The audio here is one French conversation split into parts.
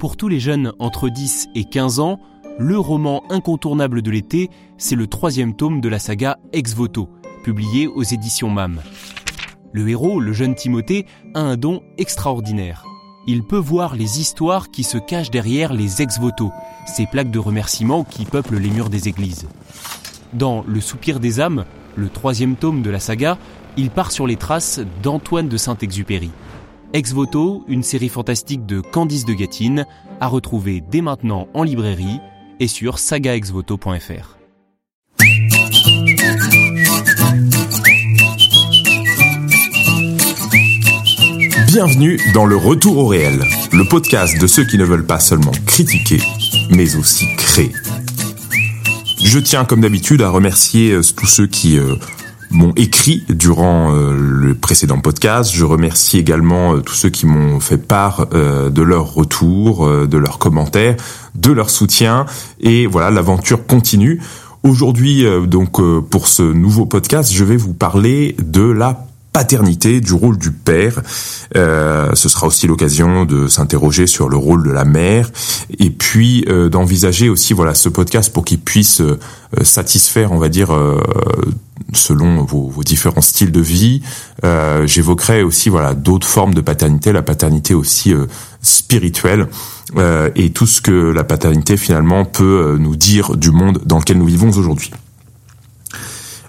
Pour tous les jeunes entre 10 et 15 ans, le roman incontournable de l'été, c'est le troisième tome de la saga Ex Voto, publié aux éditions MAM. Le héros, le jeune Timothée, a un don extraordinaire. Il peut voir les histoires qui se cachent derrière les ex-voto, ces plaques de remerciements qui peuplent les murs des églises. Dans Le soupir des âmes, le troisième tome de la saga, il part sur les traces d'Antoine de Saint-Exupéry. Ex Voto, une série fantastique de Candice de Gatine, à retrouver dès maintenant en librairie et sur sagaexvoto.fr. Bienvenue dans le Retour au réel, le podcast de ceux qui ne veulent pas seulement critiquer, mais aussi créer. Je tiens comme d'habitude à remercier euh, tous ceux qui euh, m'ont écrit durant euh, le précédent podcast. Je remercie également tous ceux qui m'ont fait part de leur retour, de leurs commentaires, de leur soutien. Et voilà, l'aventure continue. Aujourd'hui, donc pour ce nouveau podcast, je vais vous parler de la paternité, du rôle du père. Euh, ce sera aussi l'occasion de s'interroger sur le rôle de la mère et puis euh, d'envisager aussi voilà ce podcast pour qu'il puisse euh, satisfaire, on va dire, selon vos, vos, différents styles de vie. J'évoquerai aussi voilà d'autres formes de paternité, la paternité aussi spirituelle. et tout ce que la paternité finalement peut nous dire du monde dans lequel nous vivons aujourd'hui.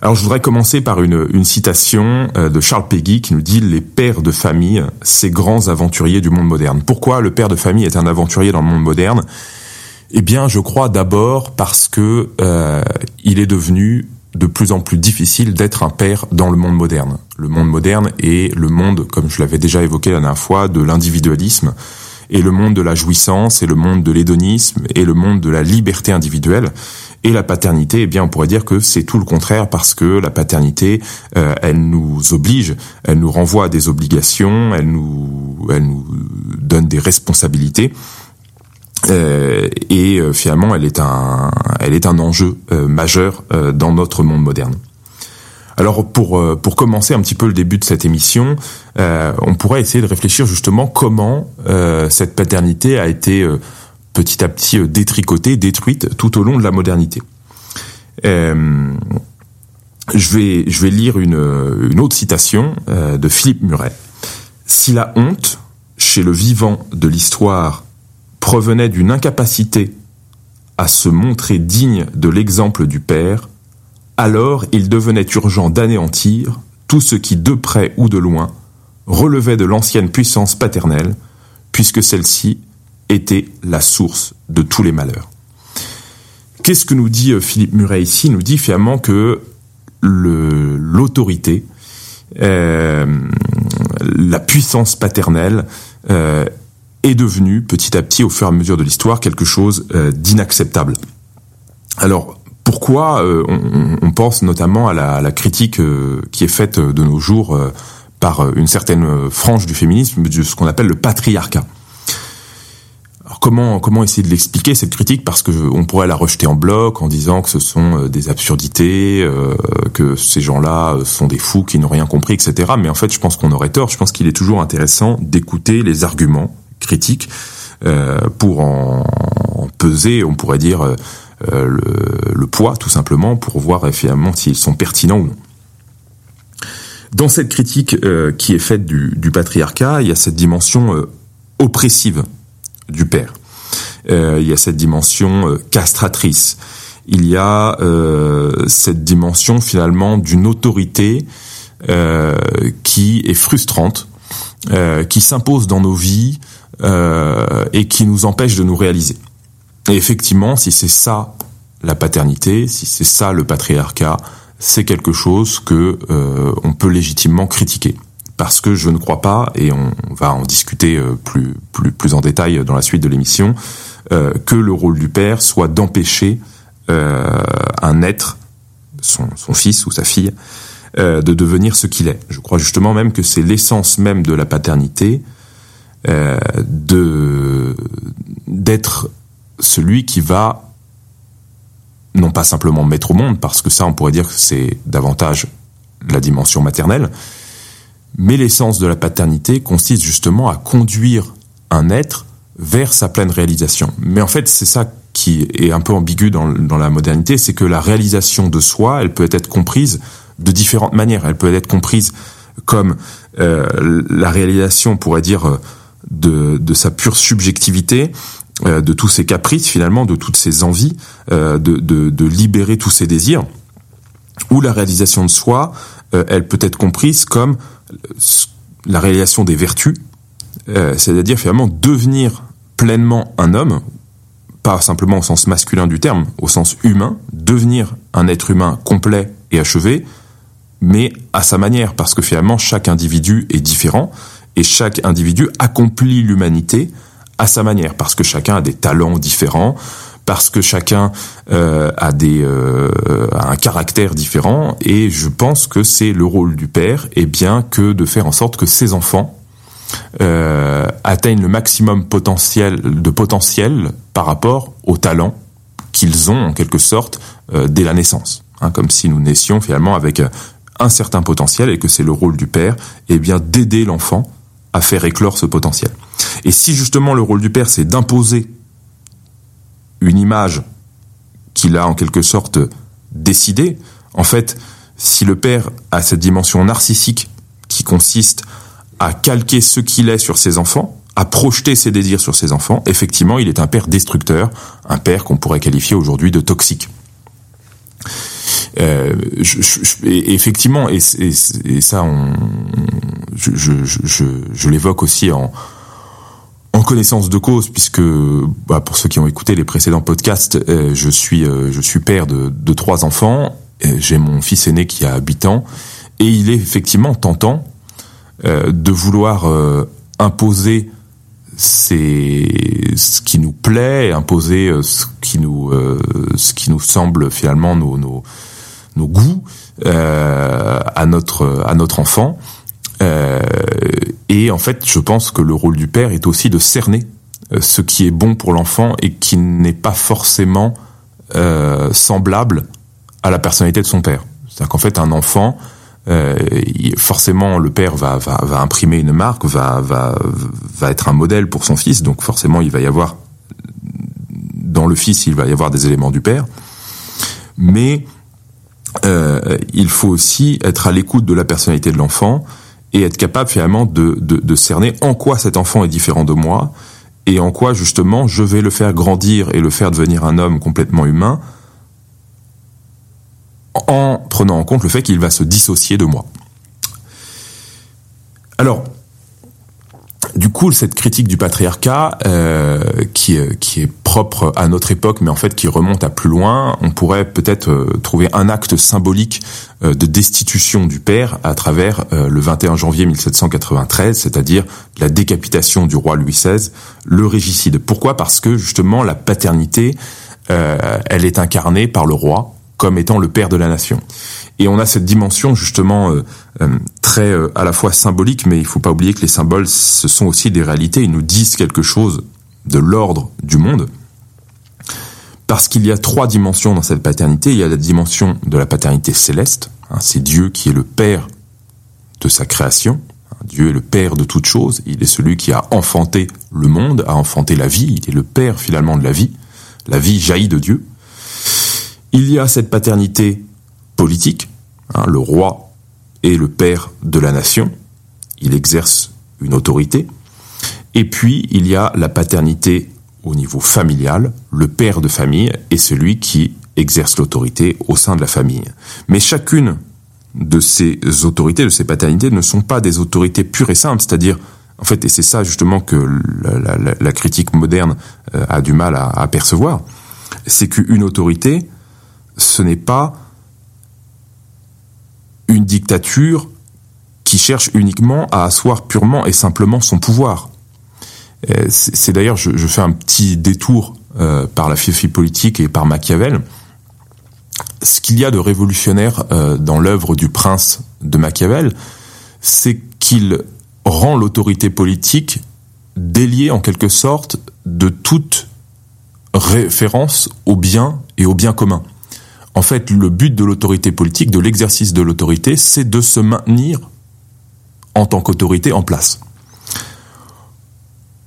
Alors je voudrais commencer par une, une citation euh, de Charles Péguy qui nous dit les pères de famille, ces grands aventuriers du monde moderne. Pourquoi le père de famille est un aventurier dans le monde moderne? Eh bien, je crois d'abord parce que euh, il est devenu de plus en plus difficile d'être un père dans le monde moderne. Le monde moderne est le monde, comme je l'avais déjà évoqué la dernière fois, de l'individualisme et le monde de la jouissance et le monde de l'hédonisme et le monde de la liberté individuelle. Et la paternité, eh bien, on pourrait dire que c'est tout le contraire parce que la paternité, euh, elle nous oblige, elle nous renvoie à des obligations, elle nous, elle nous donne des responsabilités. Euh, et euh, finalement, elle est un, elle est un enjeu majeur dans notre monde moderne. Alors pour pour commencer un petit peu le début de cette émission, on pourrait essayer de réfléchir justement comment cette paternité a été petit à petit euh, détricotée, détruite tout au long de la modernité. Euh, je vais, lire une, une autre citation euh, de Philippe Muret. Si la honte, chez le vivant de l'histoire, provenait d'une incapacité à se montrer digne de l'exemple du père, alors il devenait urgent d'anéantir tout ce qui, de près ou de loin, relevait de l'ancienne puissance paternelle, puisque celle-ci était la source de tous les malheurs. Qu'est-ce que nous dit euh, Philippe Muret ici? Il nous dit finalement que l'autorité, euh, la puissance paternelle euh, est devenue petit à petit, au fur et à mesure de l'histoire, quelque chose d'inacceptable. Alors, pourquoi on, pense notamment à la, la critique qui est faite de nos jours par une certaine frange du féminisme, de ce qu'on appelle le patriarcat comment comment essayer de l'expliquer cette critique? Parce que on pourrait la rejeter en bloc en disant que ce sont euh, des absurdités, euh, que ces gens-là euh, sont des fous qui n'ont rien compris, etc. Mais en fait, je pense qu'on aurait tort. Je pense qu'il est toujours intéressant d'écouter les arguments critiques pour en, peser, on pourrait dire le, poids tout simplement pour voir finalement s'ils sont pertinents ou non. Dans cette critique qui est faite du, du, patriarcat, il y a cette dimension oppressive du père. Euh, il y a cette dimension euh, castratrice. Il y a euh, cette dimension finalement d'une autorité qui est frustrante, qui s'impose dans nos vies et qui nous empêche de nous réaliser. Et effectivement, si c'est ça la paternité, si c'est ça le patriarcat, c'est quelque chose que on peut légitimement critiquer parce que je ne crois pas, et on va en discuter euh, plus, plus, en détail dans la suite de l'émission, euh, que le rôle du père soit d'empêcher euh, un être, son, son, fils ou sa fille, de devenir ce qu'il est. Je crois justement même que c'est l'essence même de la paternité, de d'être celui qui va non pas simplement mettre au monde, parce que ça on pourrait dire que c'est davantage la dimension maternelle, mais l'essence de la paternité consiste justement à conduire un être vers sa pleine réalisation. Mais en fait, c'est ça qui est un peu ambigu dans, la modernité, c'est que la réalisation de soi, elle peut être comprise de différentes manières. Elle peut être comprise comme euh, la réalisation, on pourrait dire, de, de sa pure subjectivité, euh, de tous ses caprices finalement, de toutes ses envies, euh, de, de, de, libérer tous ses désirs, ou la réalisation de soi, euh, elle peut être comprise comme la réalisation des vertus, c'est-à-dire finalement devenir pleinement un homme, pas simplement au sens masculin du terme, au sens humain, devenir un être humain complet et achevé, mais à sa manière, parce que finalement chaque individu est différent et chaque individu accomplit l'humanité à sa manière, parce que chacun a des talents différents, parce que chacun euh, a des euh, un caractère différent, et je pense que c'est le rôle du père, et bien que de faire en sorte que ses enfants euh, atteignent le maximum potentiel de potentiel par rapport aux talents qu'ils ont en quelque sorte euh, dès la naissance, hein, comme si nous naissions finalement avec un certain potentiel et que c'est le rôle du père, et bien d'aider l'enfant à faire éclore ce potentiel. Et si justement le rôle du père, c'est d'imposer une image qu'il a en quelque sorte décidée, en fait, si le père a cette dimension narcissique qui consiste à calquer ce qu'il est sur ses enfants, à projeter ses désirs sur ses enfants, effectivement, il est un père destructeur, un père qu'on pourrait qualifier aujourd'hui de toxique. Euh, et effectivement, et, ça, on, je l'évoque aussi en, en connaissance de cause, puisque bah, pour ceux qui ont écouté les précédents podcasts, euh, je suis euh, je suis père de, de trois enfants. J'ai mon fils aîné qui a 8 ans, et il est effectivement tentant euh, de vouloir imposer ce qui nous plaît, imposer ce qui nous ce qui nous semble finalement nos nos, nos goûts à notre à notre enfant. Euh, et en fait, je pense que le rôle du père est aussi de cerner euh, ce qui est bon pour l'enfant et qui n'est pas forcément euh, semblable à la personnalité de son père. C'est-à-dire qu'en fait, un enfant, euh, forcément, le père va, va, va, imprimer une marque, va, va, va être un modèle pour son fils, donc forcément, il va y avoir, dans le fils, il va y avoir des éléments du père. Mais euh, il faut aussi être à l'écoute de la personnalité de l'enfant et être capable finalement de, de, de, cerner en quoi cet enfant est différent de moi et en quoi justement je vais le faire grandir et le faire devenir un homme complètement humain en prenant en compte le fait qu'il va se dissocier de moi. Alors, du coup, cette critique du patriarcat, euh, qui, qui est propre à notre époque, mais en fait qui remonte à plus loin, on pourrait peut-être euh, trouver un acte symbolique euh, de destitution du père à travers le 21 janvier 1793, c'est-à-dire la décapitation du roi Louis XVI, le régicide. Pourquoi? Parce que justement la paternité, elle est incarnée par le roi comme étant le père de la nation. Et on a cette dimension justement euh, euh, très euh, à la fois symbolique, mais il faut pas oublier que les symboles, ce sont aussi des réalités. Ils nous disent quelque chose de l'ordre du monde. Parce qu'il y a trois dimensions dans cette paternité. Il y a la dimension de la paternité céleste. Hein, c'est Dieu qui est le père de sa création. Dieu est le père de toute chose. Il est celui qui a enfanté le monde, a enfanté la vie. Il est le père finalement de la vie. La vie jaillit de Dieu. Il y a cette paternité politique Hein, le roi est le père de la nation, il exerce une autorité. Et puis, il y a la paternité au niveau familial, le père de famille est celui qui exerce l'autorité au sein de la famille. Mais chacune de ces autorités, de ces paternités, ne sont pas des autorités pures et simples, c'est-à-dire, en fait, et c'est ça justement que la, critique moderne euh, a du mal à, à percevoir, c'est qu'une autorité, ce n'est pas une dictature qui cherche uniquement à asseoir purement et simplement son pouvoir. Euh, c'est d'ailleurs, je, fais un petit détour euh, par la philosophie politique et par Machiavel. Ce qu'il y a de révolutionnaire euh, dans l'œuvre du prince de Machiavel, c'est qu'il rend l'autorité politique déliée en quelque sorte de toute référence au bien et au bien commun en fait, le but de l'autorité politique, de l'exercice de l'autorité, c'est de se maintenir en tant qu'autorité en place.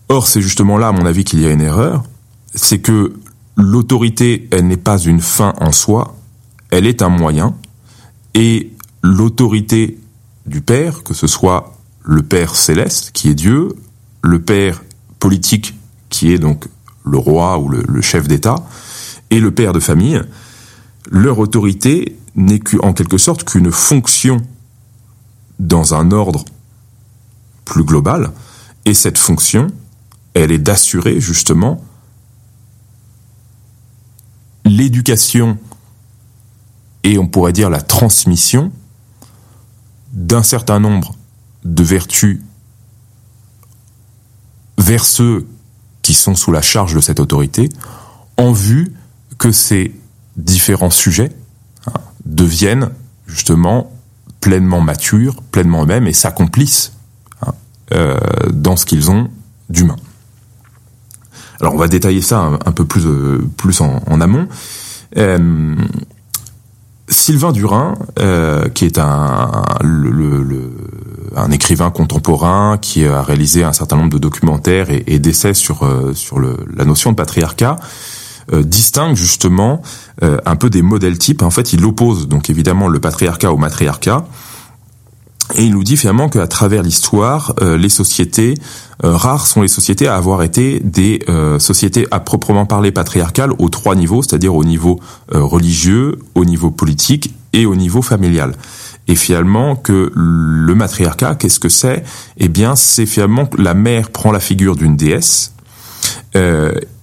Or, c'est justement là, à mon avis, qu'il y a une erreur, c'est que l'autorité, elle n'est pas une fin en soi, elle est un moyen, et l'autorité du Père, que ce soit le Père céleste, qui est Dieu, le Père politique, qui est donc le roi ou le, chef d'État, et le Père de famille, leur autorité n'est en quelque sorte qu'une fonction dans un ordre plus global, et cette fonction, elle est d'assurer justement l'éducation et on pourrait dire la transmission d'un certain nombre de vertus vers ceux qui sont sous la charge de cette autorité, en vue que ces différents sujets hein, deviennent justement pleinement matures, pleinement eux-mêmes et s'accomplissent hein, euh, dans ce qu'ils ont d'humain. Alors on va détailler ça un, peu plus, euh, plus en, amont. Euh, Sylvain Durin, euh, qui est un, un écrivain contemporain qui a réalisé un certain nombre de documentaires et, d'essais sur, sur la notion de patriarcat, distingue justement un peu des modèles types. En fait, il oppose donc évidemment le patriarcat au matriarcat. Et il nous dit finalement qu'à travers l'histoire, euh, les sociétés, euh, rares sont les sociétés à avoir été des euh, sociétés à proprement parler patriarcales aux trois niveaux, c'est-à-dire au niveau religieux, au niveau politique et au niveau familial. Et finalement que le matriarcat, qu'est-ce que c'est? Eh bien, c'est finalement que la mère prend la figure d'une déesse,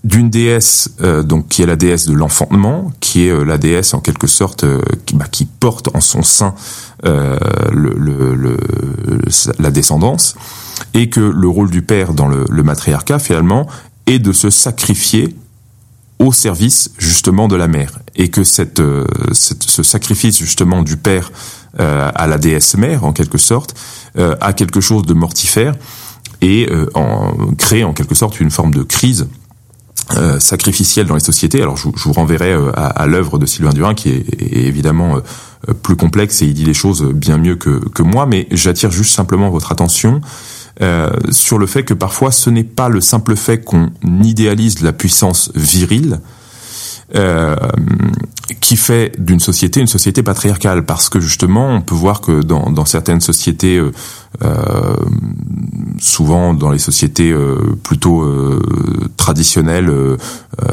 d'une déesse donc qui est la déesse de l'enfantement, qui est la déesse en quelque sorte qui, bah, qui, porte en son sein euh, le, la descendance, et que le rôle du père dans le, matriarcat, finalement, est de se sacrifier au service justement de la mère. Et que cette, euh, ce sacrifice justement du père euh, à la déesse mère en quelque sorte a quelque chose de mortifère et en, crée en quelque sorte une forme de crise euh, sacrificielle dans les sociétés. Alors je, vous renverrai euh, à, l'œuvre de Sylvain Durin qui est, évidemment euh, plus complexe et il dit les choses bien mieux que, que moi, mais j'attire juste simplement votre attention sur le fait que parfois ce n'est pas le simple fait qu'on idéalise la puissance virile, euh, qui fait d'une société une société patriarcale. Parce que justement on peut voir que dans, certaines sociétés euh, euh souvent dans les sociétés plutôt traditionnelles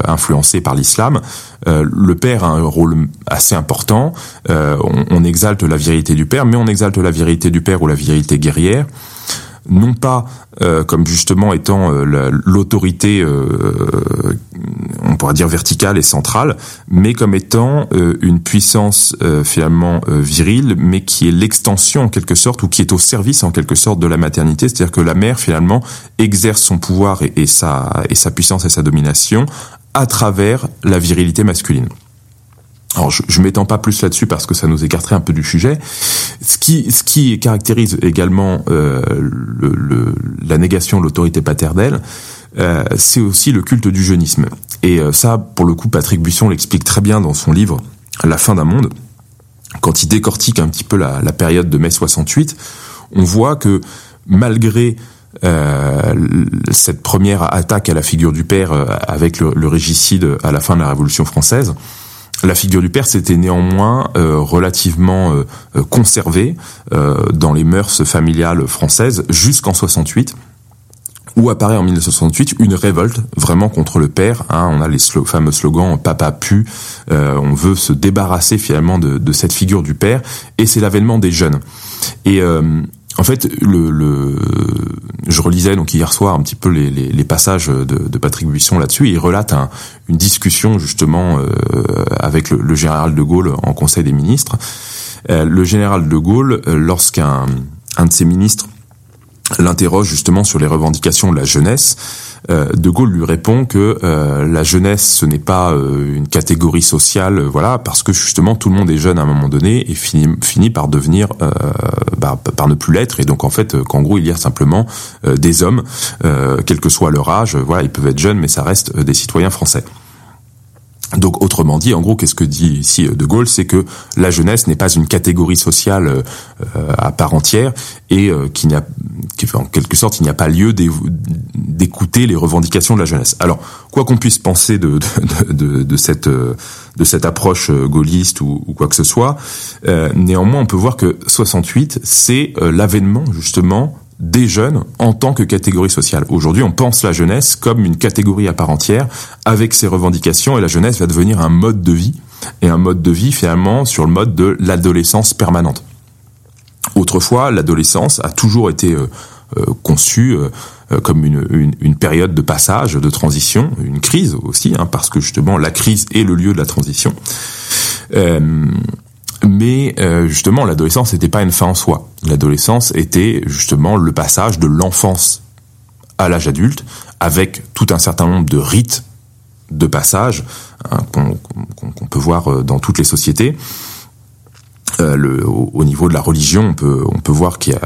influencées par l'islam le père a un rôle assez important. On, on exalte la virilité du père mais on exalte la virilité du père ou la virilité guerrière non pas euh, comme justement étant euh, l'autorité, euh, on pourrait dire verticale et centrale, mais comme étant une puissance finalement virile, mais qui est l'extension en quelque sorte, ou qui est au service en quelque sorte de la maternité, c'est-à-dire que la mère finalement exerce son pouvoir et, sa, et sa puissance et sa domination à travers la virilité masculine. Alors je, je m'étends pas plus là-dessus parce que ça nous écarterait un peu du sujet. Ce qui, ce qui caractérise également euh, le, la négation de l'autorité paternelle, euh, c'est aussi le culte du jeunisme. Et euh, ça, pour le coup, Patrick Buisson l'explique très bien dans son livre La fin d'un monde. Quand il décortique un petit peu la, la période de mai 68, on voit que malgré euh, cette première attaque à la figure du père euh, avec le, le, régicide à la fin de la Révolution française, la figure du père s'était néanmoins euh, relativement euh, euh, conservée dans les mœurs familiales françaises jusqu'en 68 où apparaît en 1968 une révolte vraiment contre le père. Hein. on a les fameux slogans "Papa pu", on veut se débarrasser finalement de, de cette figure du père, et c'est l'avènement des jeunes. Et en fait, je relisais donc hier soir un petit peu les, passages de, Patrick Buisson là-dessus. Il relate un, une discussion justement euh, avec le, général de Gaulle en Conseil des ministres. Euh, le général de Gaulle, euh, lorsqu'un un de ses ministres l'interroge justement sur les revendications de la jeunesse, de Gaulle lui répond que euh, la jeunesse ce n'est pas euh, une catégorie sociale, voilà, parce que justement tout le monde est jeune à un moment donné et finit, finit par devenir, bah, par ne plus l'être, et donc en fait qu'en gros il y a simplement des hommes, quel que soit leur âge, voilà, ils peuvent être jeunes, mais ça reste des citoyens français. Donc autrement dit, en gros, qu'est-ce que dit ici De Gaulle, c'est que la jeunesse n'est pas une catégorie sociale euh, à part entière et euh, qu'il n'y a, en quelque sorte, il n'y a pas lieu d'écouter les revendications de la jeunesse. Alors, quoi qu'on puisse penser de, de, de, cette approche gaulliste ou, ou quoi que ce soit, euh, néanmoins, on peut voir que 68, c'est l'avènement justement des jeunes en tant que catégorie sociale. Aujourd'hui, on pense la jeunesse comme une catégorie à part entière, avec ses revendications, et la jeunesse va devenir un mode de vie, et un mode de vie finalement sur le mode de l'adolescence permanente. Autrefois, l'adolescence a toujours été euh, euh, conçue euh, comme une, une, période de passage, de transition, une crise aussi, hein, parce que justement la crise est le lieu de la transition. Mais euh, justement, l'adolescence n'était pas une fin en soi. L'adolescence était justement le passage de l'enfance à l'âge adulte, avec tout un certain nombre de rites de passage hein, qu'on peut voir euh, dans toutes les sociétés. Euh, le, au, niveau de la religion, on peut, on peut voir qu'il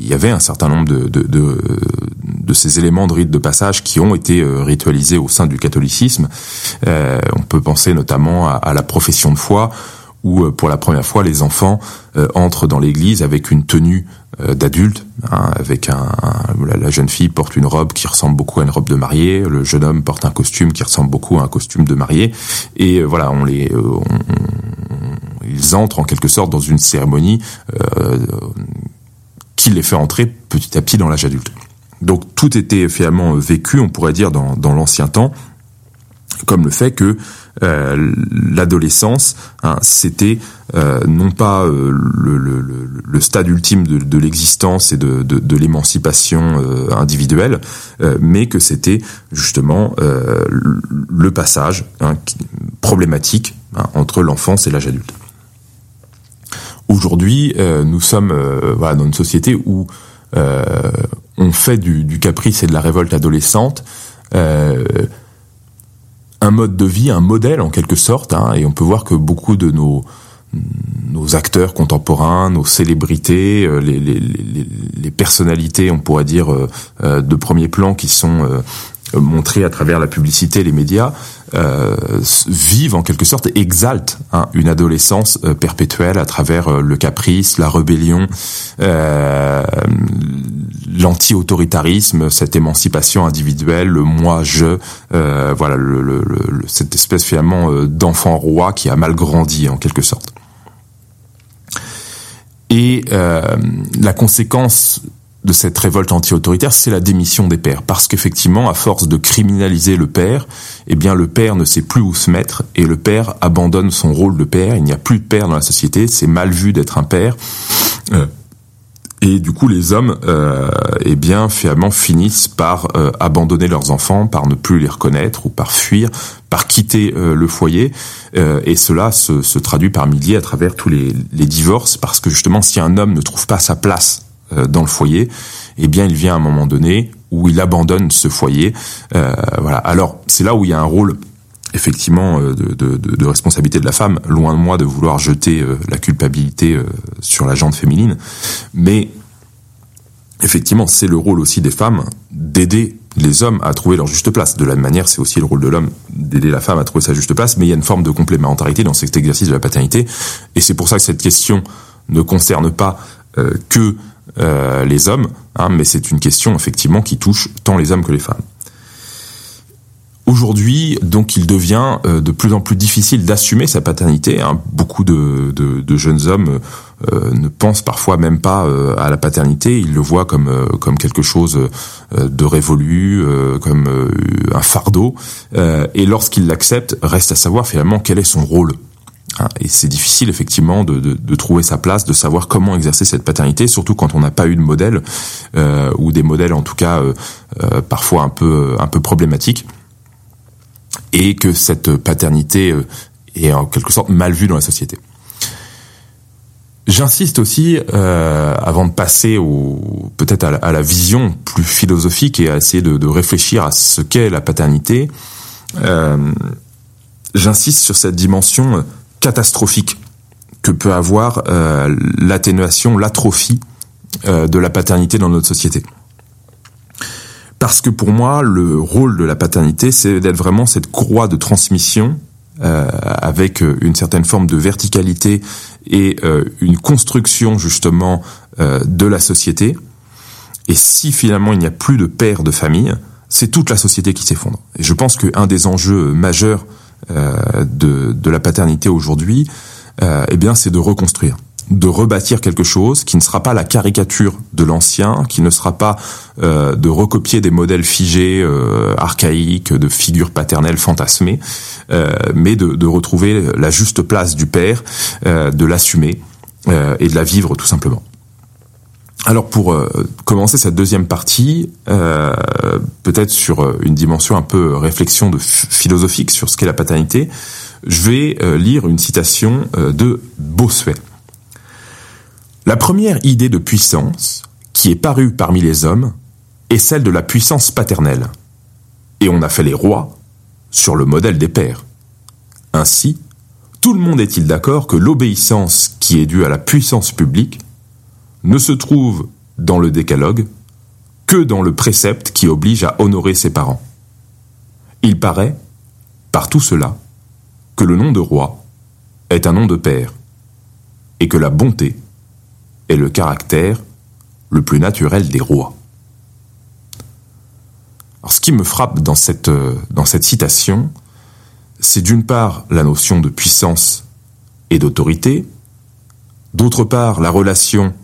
y, avait un certain nombre de, de, de, de, ces éléments de rites de passage qui ont été ritualisés au sein du catholicisme. Euh, on peut penser notamment à, à la profession de foi, où euh, pour la première fois les enfants euh, entrent dans l'église avec une tenue euh, d'adulte, hein, avec un, la, jeune fille porte une robe qui ressemble beaucoup à une robe de mariée, le jeune homme porte un costume qui ressemble beaucoup à un costume de mariée, et voilà, on les, ils entrent en quelque sorte dans une cérémonie qui les fait entrer petit à petit dans l'âge adulte. Donc tout était finalement vécu, on pourrait dire, dans, dans l'ancien temps, comme le fait que euh, l'adolescence, hein, c'était euh, non pas euh, le, le, le, stade ultime de, de l'existence et de, de, de l'émancipation individuelle, mais que c'était justement le passage hein, problématique hein, entre l'enfance et l'âge adulte. Aujourd'hui, nous sommes voilà, dans une société où on fait du, du, caprice et de la révolte adolescente un mode de vie, un modèle en quelque sorte, hein, et on peut voir que beaucoup de nos nos acteurs contemporains, nos célébrités, euh, les, les, les, les personnalités, on pourrait dire, euh, euh, de premier plan qui sont montrées à travers la publicité, les médias, vivent en quelque sorte, exaltent hein, une adolescence perpétuelle à travers le caprice, la rébellion, l'anti-autoritarisme, cette émancipation individuelle, le moi-je, euh, voilà, le, cette espèce finalement euh, d'enfant roi qui a mal grandi en quelque sorte. Et euh, la conséquence de cette révolte anti-autoritaire, c'est la démission des pères. Parce qu'effectivement, à force de criminaliser le père, eh bien, le père ne sait plus où se mettre et le père abandonne son rôle de père. Il n'y a plus de père dans la société. C'est mal vu d'être un père. Et du coup, les hommes, euh, eh bien, finalement, finissent par euh, abandonner leurs enfants, par ne plus les reconnaître ou par fuir, par quitter euh, le foyer. Euh, et cela se, se, traduit par milliers à travers tous les, les, divorces, parce que justement, si un homme ne trouve pas sa place dans le foyer, eh bien, il vient à un moment donné où il abandonne ce foyer. voilà. Alors, c'est là où il y a un rôle effectivement euh, de, de, de, responsabilité de la femme, loin de moi de vouloir jeter euh, la culpabilité euh, sur la jante féminine, mais effectivement c'est le rôle aussi des femmes d'aider les hommes à trouver leur juste place. De la même manière, c'est aussi le rôle de l'homme d'aider la femme à trouver sa juste place, mais il y a une forme de complémentarité dans cet exercice de la paternité, et c'est pour ça que cette question ne concerne pas que les hommes, hein, mais c'est une question effectivement qui touche tant les hommes que les femmes. Aujourd'hui, donc, il devient euh, de plus en plus difficile d'assumer sa paternité. Hein. Beaucoup de, jeunes hommes euh, ne pensent parfois même pas euh, à la paternité. Ils le voient comme comme quelque chose de révolu, comme un fardeau. et lorsqu'ils l'acceptent, reste à savoir finalement quel est son rôle. Hein. Et c'est difficile effectivement de, de, de, trouver sa place, de savoir comment exercer cette paternité, surtout quand on n'a pas eu de modèle ou des modèles en tout cas parfois un peu un peu problématiques et que cette paternité euh, est en quelque sorte mal vue dans la société. J'insiste aussi, euh, avant de passer au peut-être à, la vision plus philosophique et à essayer de, de réfléchir à ce qu'est la paternité, euh, j'insiste sur cette dimension catastrophique que peut avoir euh, l'atténuation, l'atrophie euh, de la paternité dans notre société. Parce que pour moi, le rôle de la paternité, c'est d'être vraiment cette courroie de transmission avec une certaine forme de verticalité et une construction justement de la société. Et si finalement il n'y a plus de père de famille, c'est toute la société qui s'effondre. Et je pense qu'un des enjeux majeurs de, de la paternité aujourd'hui, eh bien, c'est de reconstruire de rebâtir quelque chose qui ne sera pas la caricature de l'ancien, qui ne sera pas euh, de recopier des modèles figés, euh, archaïques, de figures paternelles fantasmées, euh, mais de, de, retrouver la juste place du père, de l'assumer et de la vivre tout simplement. Alors pour commencer cette deuxième partie, peut-être sur une dimension un peu réflexion philosophique sur ce qu'est la paternité, je vais lire une citation de Bossuet. La première idée de puissance qui est parue parmi les hommes est celle de la puissance paternelle. Et on a fait les rois sur le modèle des pères. Ainsi, tout le monde est-il d'accord que l'obéissance qui est due à la puissance publique ne se trouve dans le décalogue que dans le précepte qui oblige à honorer ses parents. Il paraît, par tout cela, que le nom de roi est un nom de père, et que la bonté est le caractère le plus naturel des rois. Alors, ce qui me frappe dans cette, euh, dans cette citation, c'est d'une part la notion de puissance et d'autorité, d'autre part la relation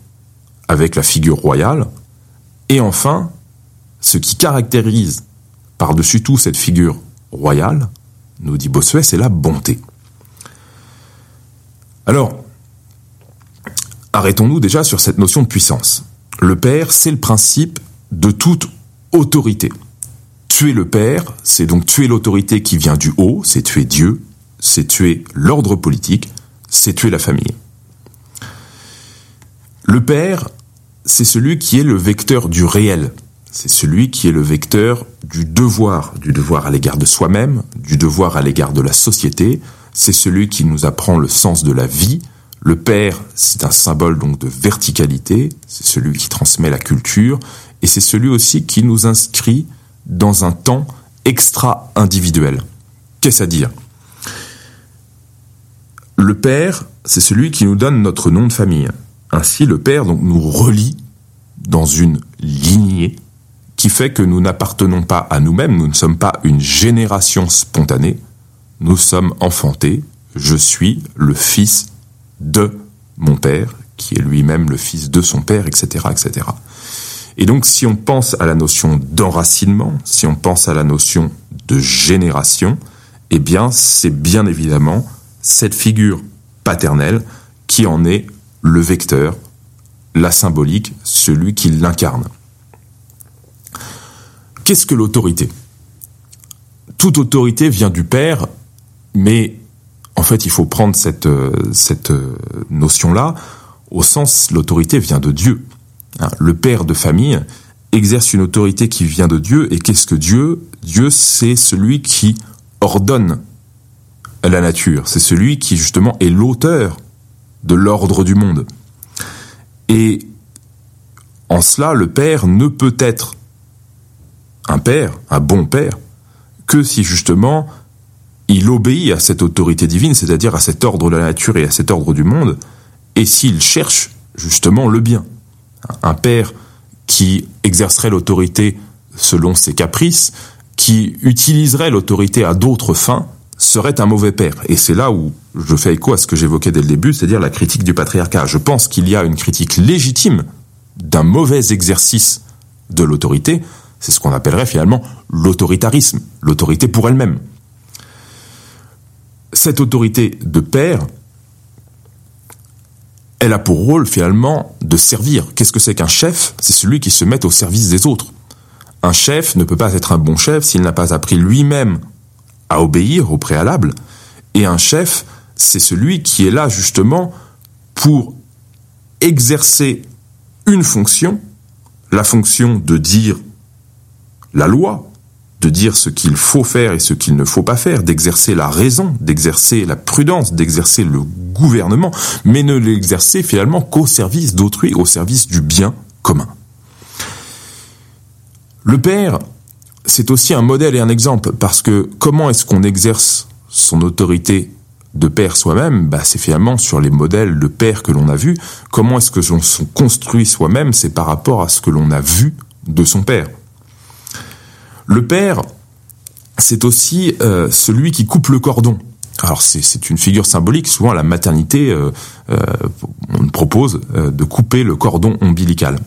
avec la figure royale, et enfin, ce qui caractérise par-dessus tout cette figure royale, nous dit Bossuet, c'est la bonté. Alors, Arrêtons-nous déjà sur cette notion de puissance. Le Père, c'est le principe de toute autorité. Tuer le Père, c'est donc tuer l'autorité qui vient du haut, c'est tuer Dieu, c'est tuer l'ordre politique, c'est tuer la famille. Le Père, c'est celui qui est le vecteur du réel, c'est celui qui est le vecteur du devoir, du devoir à l'égard de soi-même, du devoir à l'égard de la société, c'est celui qui nous apprend le sens de la vie, le père, c'est un symbole donc de verticalité, c'est celui qui transmet la culture, et c'est celui aussi qui nous inscrit dans un temps extra-individuel. Qu'est-ce à dire? Le père, c'est celui qui nous donne notre nom de famille. Ainsi, le père donc, nous relie dans une lignée qui fait que nous n'appartenons pas à nous-mêmes, nous ne sommes pas une génération spontanée, nous sommes enfantés, je suis le fils de mon père, qui est lui-même le fils de son père, etc., etc. Et donc, si on pense à la notion d'enracinement, si on pense à la notion de génération, eh bien, c'est bien évidemment cette figure paternelle qui en est le vecteur, la symbolique, celui qui l'incarne. Qu'est-ce que l'autorité? Toute autorité vient du Père, mais en fait, il faut prendre cette, notion-là au sens l'autorité vient de Dieu. Hein, le père de famille exerce une autorité qui vient de Dieu. Et qu'est-ce que Dieu? Dieu, c'est celui qui ordonne la nature. C'est celui qui, justement, est l'auteur de l'ordre du monde. Et en cela, le père ne peut être un père, un bon père, que si, justement, il obéit à cette autorité divine, c'est-à-dire à cet ordre de la nature et à cet ordre du monde, et s'il cherche justement le bien. Un père qui exercerait l'autorité selon ses caprices, qui utiliserait l'autorité à d'autres fins, serait un mauvais père. Et c'est là où je fais écho à ce que j'évoquais dès le début, c'est-à-dire la critique du patriarcat. Je pense qu'il y a une critique légitime d'un mauvais exercice de l'autorité, c'est ce qu'on appellerait finalement l'autoritarisme, l'autorité pour elle-même cette autorité de père, elle a pour rôle finalement de servir. Qu'est-ce que c'est qu'un chef? C'est celui qui se met au service des autres. Un chef ne peut pas être un bon chef s'il n'a pas appris lui-même à obéir au préalable. Et un chef, c'est celui qui est là justement pour exercer une fonction, la fonction de dire la loi, de dire ce qu'il faut faire et ce qu'il ne faut pas faire, d'exercer la raison, d'exercer la prudence, d'exercer le gouvernement, mais ne l'exercer finalement qu'au service d'autrui, au service du bien commun. Le père, c'est aussi un modèle et un exemple, parce que comment est-ce qu'on exerce son autorité de père soi-même, bah, c'est finalement sur les modèles de père que l'on a vus. Comment est-ce que l'on se construit soi-même? C'est par rapport à ce que l'on a vu de son père. Le père, c'est aussi euh, celui qui coupe le cordon. Alors c'est une figure symbolique. Souvent la maternité, euh, euh, on propose de couper le cordon ombilical.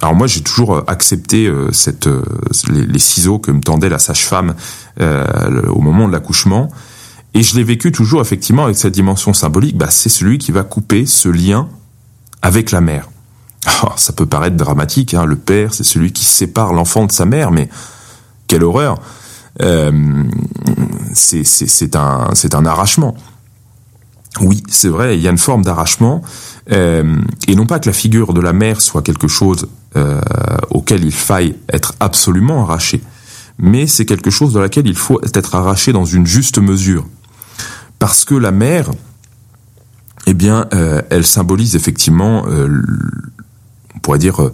Alors moi j'ai toujours accepté cette, les, les, ciseaux que me tendait la sage-femme au moment de l'accouchement. Et je l'ai vécu toujours effectivement avec cette dimension symbolique. Bah, c'est celui qui va couper ce lien avec la mère. Alors, ça peut paraître dramatique. Hein. Le père, c'est celui qui sépare l'enfant de sa mère, mais quelle horreur euh, C'est un, un arrachement. Oui, c'est vrai, il y a une forme d'arrachement, euh, et non pas que la figure de la mère soit quelque chose euh, auquel il faille être absolument arraché, mais c'est quelque chose dans laquelle il faut être arraché dans une juste mesure parce que la mère, eh bien, euh, elle symbolise effectivement, euh, on pourrait dire, euh,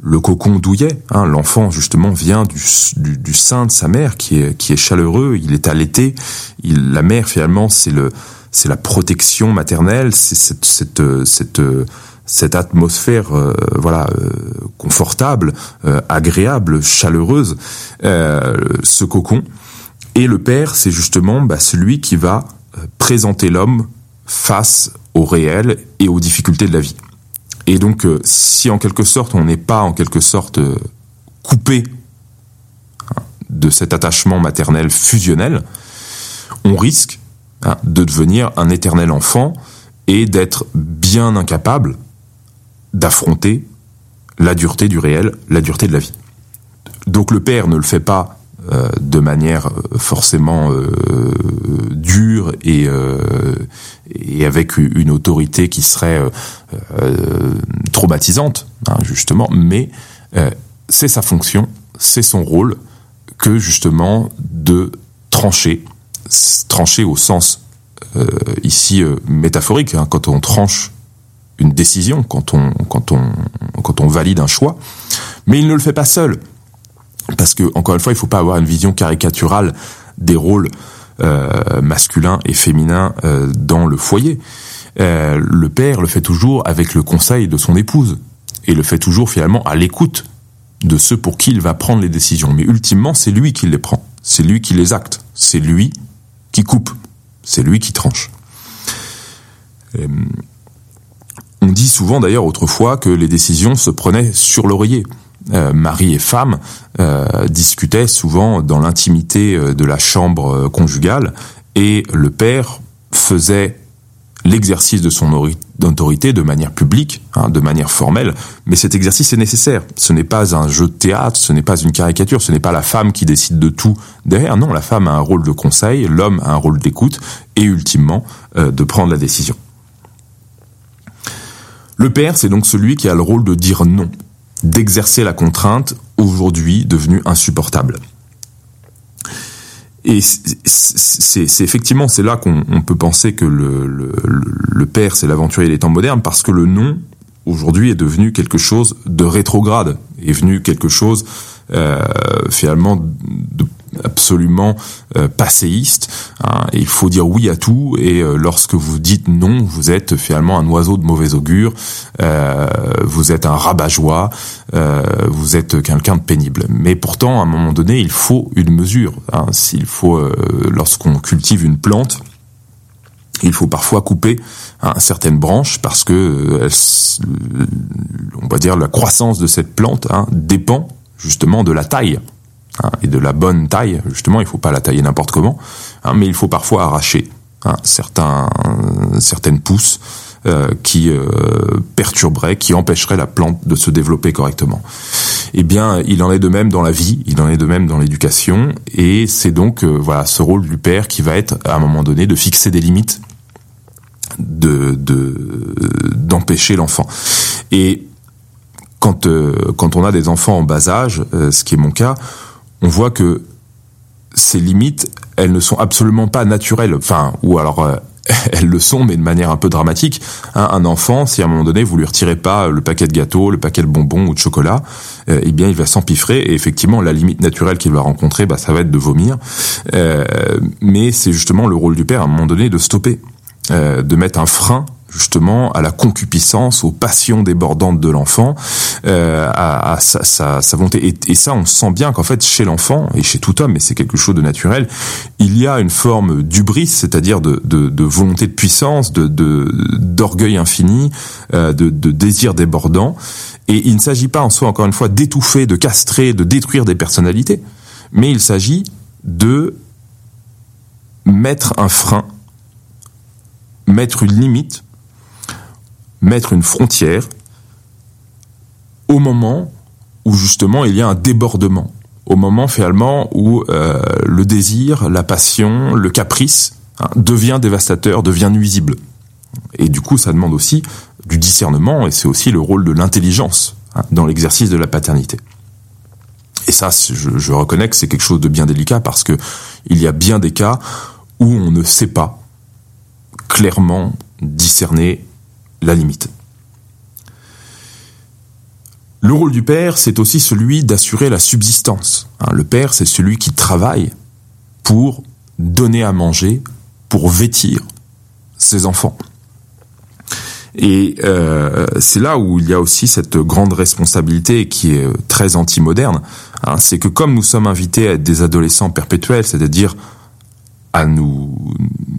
le cocon douillet. Hein. L'enfant, justement, vient du, du, sein de sa mère, qui est, qui est chaleureux, il est allaité. Il, la mère, finalement, c'est le, c'est la protection maternelle, c'est cette, cette, cette, cette atmosphère, voilà, confortable, agréable, chaleureuse, ce cocon. Et le père, c'est justement bah, celui qui va présenter l'homme face au réel et aux difficultés de la vie. Et donc, euh, si en quelque sorte on n'est pas en quelque sorte euh, coupé hein, de cet attachement maternel fusionnel, on risque hein, de devenir un éternel enfant et d'être bien incapable d'affronter la dureté du réel, la dureté de la vie. Donc le père ne le fait pas euh, de manière euh, forcément euh, dure et, avec une autorité qui serait traumatisante, hein, justement, mais c'est sa fonction, c'est son rôle que justement de trancher, trancher au sens ici métaphorique, hein, quand on tranche une décision, quand on, quand on, quand on valide un choix, mais il ne le fait pas seul parce que encore une fois, il faut pas avoir une vision caricaturale des rôles euh, masculins et féminins euh, dans le foyer. Euh, le père le fait toujours avec le conseil de son épouse et le fait toujours finalement à l'écoute de ceux pour qui il va prendre les décisions. Mais ultimement, c'est lui qui les prend, c'est lui qui les acte, c'est lui qui coupe, c'est lui qui tranche. on dit souvent d'ailleurs autrefois que les décisions se prenaient sur l'oreiller. Euh, mari et femme euh, discutaient souvent dans l'intimité euh, de la chambre conjugale et le père faisait l'exercice de son autorité de manière publique, hein, de manière formelle, mais cet exercice est nécessaire. Ce n'est pas un jeu de théâtre, ce n'est pas une caricature, ce n'est pas la femme qui décide de tout derrière. Non, la femme a un rôle de conseil, l'homme a un rôle d'écoute et ultimement de prendre la décision. Le père, c'est donc celui qui a le rôle de dire non, d'exercer la contrainte aujourd'hui devenue insupportable. Et c'est effectivement c'est là qu'on peut penser que le, le, père c'est l'aventurier des temps modernes parce que le nom aujourd'hui est devenu quelque chose de rétrograde, est venu quelque chose euh, finalement de absolument euh, passéiste. Hein, il faut dire oui à tout. Et euh, lorsque vous dites non, vous êtes finalement un oiseau de mauvais augure. Euh, vous êtes un rabat-joie. Vous êtes quelqu'un de pénible. Mais pourtant, à un moment donné, il faut une mesure. Hein, faut, lorsqu'on cultive une plante, il faut parfois couper hein, certaines branches parce que on va dire la croissance de cette plante hein, dépend justement de la taille Hein, et de la bonne taille. Justement, il faut pas la tailler n'importe comment, hein, mais il faut parfois arracher hein, certains, certaines pousses euh, qui euh, perturberaient, qui empêcheraient la plante de se développer correctement. Eh bien, il en est de même dans la vie, il en est de même dans l'éducation, et c'est donc euh, voilà ce rôle du père qui va être à un moment donné de fixer des limites, de d'empêcher l'enfant. Et quand quand on a des enfants en bas âge, ce qui est mon cas, on voit que ces limites, elles ne sont absolument pas naturelles. Enfin, ou alors euh, elles le sont, mais de manière un peu dramatique. Un enfant, si à un moment donné vous lui retirez pas le paquet de gâteaux, le paquet de bonbons ou de chocolat, euh, eh bien il va s'empiffrer. Et effectivement, la limite naturelle qu'il va rencontrer, bah, ça va être de vomir. Euh, mais c'est justement le rôle du père à un moment donné de stopper, de mettre un frein justement à la concupiscence, aux passions débordantes de l'enfant, euh, à, sa, sa, volonté. Et, et, ça, on sent bien qu'en fait, chez l'enfant et chez tout homme, et c'est quelque chose de naturel, il y a une forme d'ubris, c'est-à-dire de, de, de, volonté de puissance, de d'orgueil infini, euh, de, de désir débordant. Et il ne s'agit pas en soi, encore une fois, d'étouffer, de castrer, de détruire des personnalités, mais il s'agit de mettre un frein, mettre une limite mettre une frontière au moment où justement il y a un débordement, au moment finalement où euh, le désir, la passion, le caprice hein, devient dévastateur, devient nuisible. Et du coup, ça demande aussi du discernement, et c'est aussi le rôle de l'intelligence hein, dans l'exercice de la paternité. Et ça, je, je reconnais que c'est quelque chose de bien délicat parce que il y a bien des cas où on ne sait pas clairement discerner la limite. Le rôle du père, c'est aussi celui d'assurer la subsistance. Hein, le père, c'est celui qui travaille pour donner à manger, pour vêtir ses enfants. Et euh, c'est là où il y a aussi cette grande responsabilité qui est très anti-moderne. Hein, c'est que comme nous sommes invités à être des adolescents perpétuels, c'est-à-dire à nous,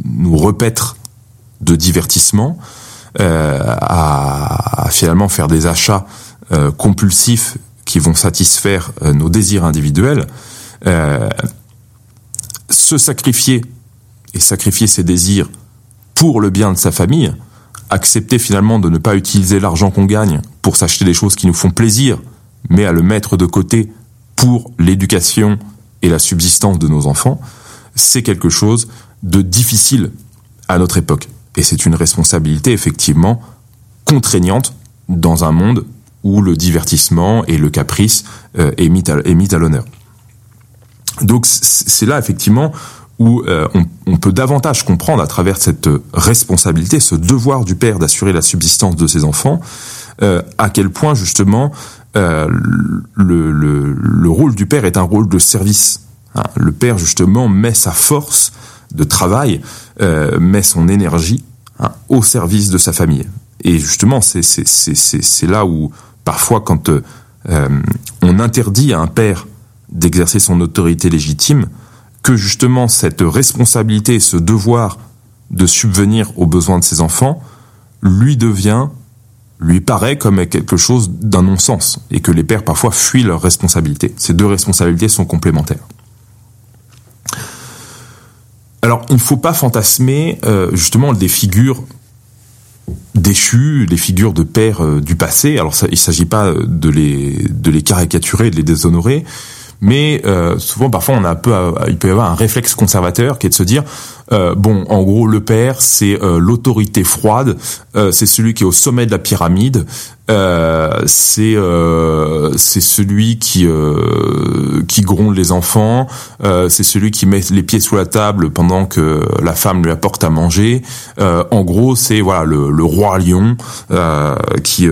nous repaître de divertissement, euh, à, finalement faire des achats euh, compulsifs qui vont satisfaire euh, nos désirs individuels, se sacrifier et sacrifier ses désirs pour le bien de sa famille, accepter finalement de ne pas utiliser l'argent qu'on gagne pour s'acheter des choses qui nous font plaisir, mais à le mettre de côté pour l'éducation et la subsistance de nos enfants, c'est quelque chose de difficile à notre époque. Et c'est une responsabilité effectivement contraignante dans un monde où le divertissement et le caprice euh, est mis à, l'honneur. Donc c'est là effectivement où euh, on, peut davantage comprendre à travers cette responsabilité, ce devoir du père d'assurer la subsistance de ses enfants, euh, à quel point justement le, le, rôle du père est un rôle de service. Hein, le père justement met sa force de travail euh, met son énergie hein, au service de sa famille. Et justement, c'est là où parfois, quand euh, on interdit à un père d'exercer son autorité légitime, que justement cette responsabilité, ce devoir de subvenir aux besoins de ses enfants, lui devient, lui paraît comme quelque chose d'un non-sens, et que les pères parfois fuient leurs responsabilités. Ces deux responsabilités sont complémentaires. Alors, il ne faut pas fantasmer euh, justement des figures déchues, des figures de pères euh, du passé. Alors, il ne s'agit pas de les, de les caricaturer, de les déshonorer, mais euh, souvent, parfois, on a un peu, il peut y avoir un réflexe conservateur qui est de se dire euh, bon, en gros, le père, c'est euh, l'autorité froide, euh, c'est celui qui est au sommet de la pyramide, c'est c'est celui qui qui gronde les enfants, c'est celui qui met les pieds sous la table pendant que la femme lui apporte à manger. en gros, c'est voilà le, le roi lion qui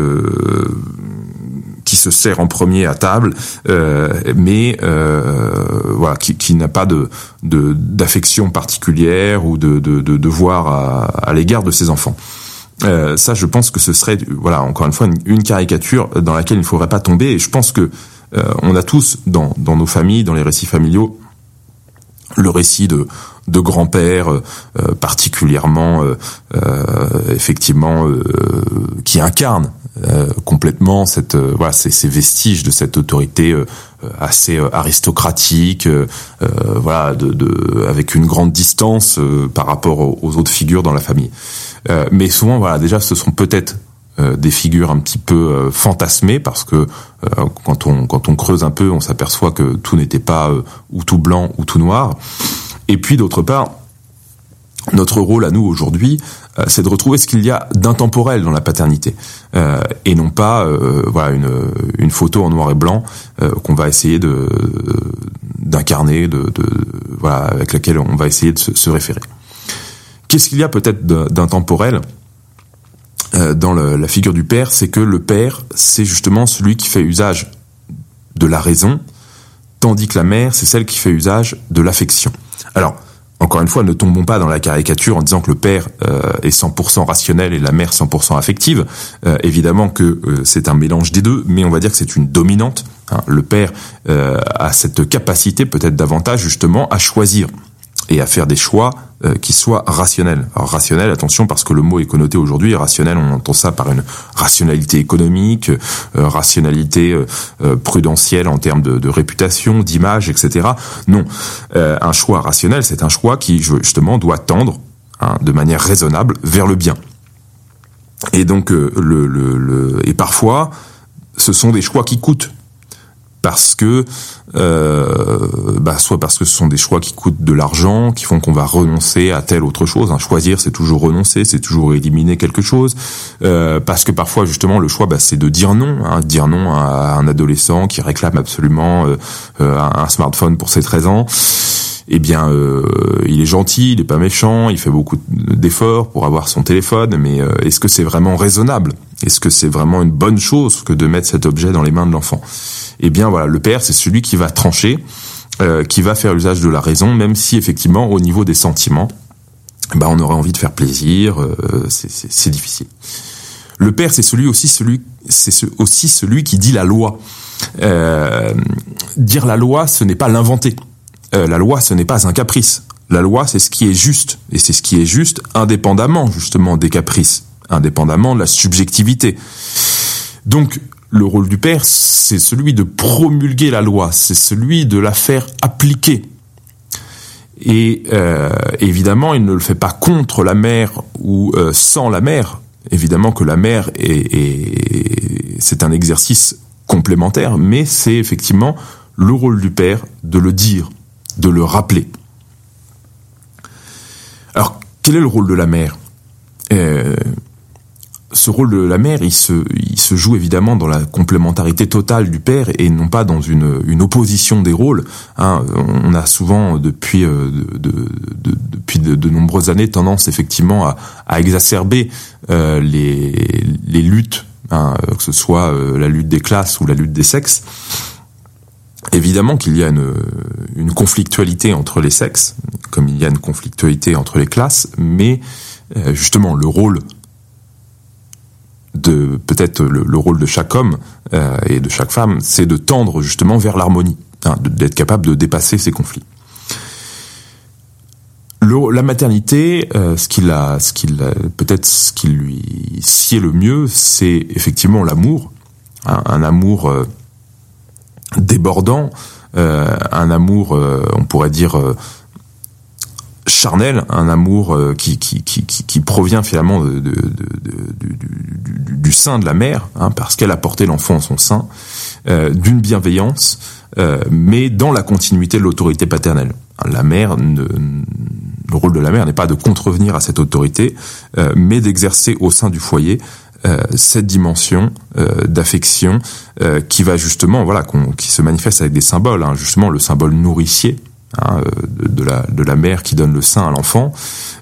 qui se sert en premier à table, euh, mais euh, voilà, qui, n'a pas de d'affection particulière ou de, de, de devoir à, l'égard de ses enfants. Euh, ça, je pense que ce serait, voilà, encore une fois, une, caricature dans laquelle il ne faudrait pas tomber. Et je pense que on a tous dans, dans nos familles, dans les récits familiaux, le récit de, de grands-pères euh, particulièrement euh, effectivement qui incarnent euh, complètement cette euh, voilà ces, ces, vestiges de cette autorité euh, assez aristocratique voilà de, de, avec une grande distance par rapport aux, autres figures dans la famille. Mais souvent voilà déjà ce sont peut-être des figures un petit peu fantasmées parce que quand on quand on creuse un peu on s'aperçoit que tout n'était pas ou tout blanc ou tout noir et puis d'autre part notre rôle à nous aujourd'hui, euh, c'est de retrouver ce qu'il y a d'intemporel dans la paternité euh, et non pas euh, voilà une, une photo en noir et blanc qu'on va essayer de d'incarner, de, voilà avec laquelle on va essayer de se, référer. Qu'est-ce qu'il y a peut-être d'intemporel dans la figure du père? C'est que le père, c'est justement celui qui fait usage de la raison, tandis que la mère, c'est celle qui fait usage de l'affection. Alors, encore une fois, ne tombons pas dans la caricature en disant que le père euh, est 100% rationnel et la mère 100% affective. Euh, évidemment que euh, c'est un mélange des deux, mais on va dire que c'est une dominante. Hein. Le père a cette capacité peut-être davantage justement à choisir et à faire des choix euh, qui soient rationnels. Alors rationnel, attention, parce que le mot est connoté aujourd'hui. Rationnel, on entend ça par une rationalité économique, euh, rationalité euh, prudentielle en termes de, de réputation, d'image, etc. Non, un choix rationnel, c'est un choix qui justement doit tendre hein, de manière raisonnable vers le bien. Et donc, le, le, le, et parfois, ce sont des choix qui coûtent parce que euh, bah, soit parce que ce sont des choix qui coûtent de l'argent, qui font qu'on va renoncer à telle autre chose. Hein. Choisir, c'est toujours renoncer, c'est toujours éliminer quelque chose. Euh, parce que parfois, justement, le choix, bah, c'est de dire non, hein, dire non à un adolescent qui réclame absolument euh, un smartphone pour ses 13 ans. Eh bien, il est gentil, il est pas méchant, il fait beaucoup d'efforts pour avoir son téléphone, mais est-ce que c'est vraiment raisonnable? Est-ce que c'est vraiment une bonne chose que de mettre cet objet dans les mains de l'enfant? Eh bien voilà, le père, c'est celui qui va trancher, euh, qui va faire usage de la raison, même si effectivement, au niveau des sentiments, bah, on aurait envie de faire plaisir, euh, c'est difficile. Le père, c'est celui aussi celui, c'est celui qui dit la loi. Euh, dire la loi, ce n'est pas l'inventer. la loi, ce n'est pas un caprice. La loi, c'est ce qui est juste, et c'est ce qui est juste indépendamment justement des caprices, indépendamment de la subjectivité. Donc, le rôle du père, c'est celui de promulguer la loi, c'est celui de la faire appliquer. Et euh, évidemment, il ne le fait pas contre la mère ou euh, sans la mère. Évidemment que la mère est, c'est un exercice complémentaire, mais c'est effectivement le rôle du père de le dire, de le rappeler. Alors, quel est le rôle de la mère? Euh, ce rôle de la mère, il se, il se joue évidemment dans la complémentarité totale du père et non pas dans une, une opposition des rôles. Hein. On a souvent depuis euh, de, de, depuis de, nombreuses années tendance effectivement à, à exacerber euh, les, les luttes, hein, que ce soit euh, la lutte des classes ou la lutte des sexes. Évidemment qu'il y a une, une conflictualité entre les sexes, comme il y a une conflictualité entre les classes, mais justement le rôle de peut-être le, rôle de chaque homme euh, et de chaque femme, c'est de tendre justement vers l'harmonie, hein, d'être capable de dépasser ces conflits. Le, la maternité, euh, ce qu'il a, ce qu'il peut-être ce qui lui sied le mieux, c'est effectivement l'amour, hein, un amour euh, débordant, un amour, on pourrait dire charnel, un amour euh, qui, qui, qui, qui, provient finalement de, de, du, du, sein de la mère, hein, parce qu'elle a porté l'enfant en son sein, euh, d'une bienveillance, euh, mais dans la continuité de l'autorité paternelle. La mère, ne, le rôle de la mère n'est pas de contrevenir à cette autorité, mais d'exercer au sein du foyer cette dimension d'affection qui va justement, voilà, qui se manifeste avec des symboles, hein, justement le symbole nourricier Hein, de, de la mère qui donne le sein à l'enfant,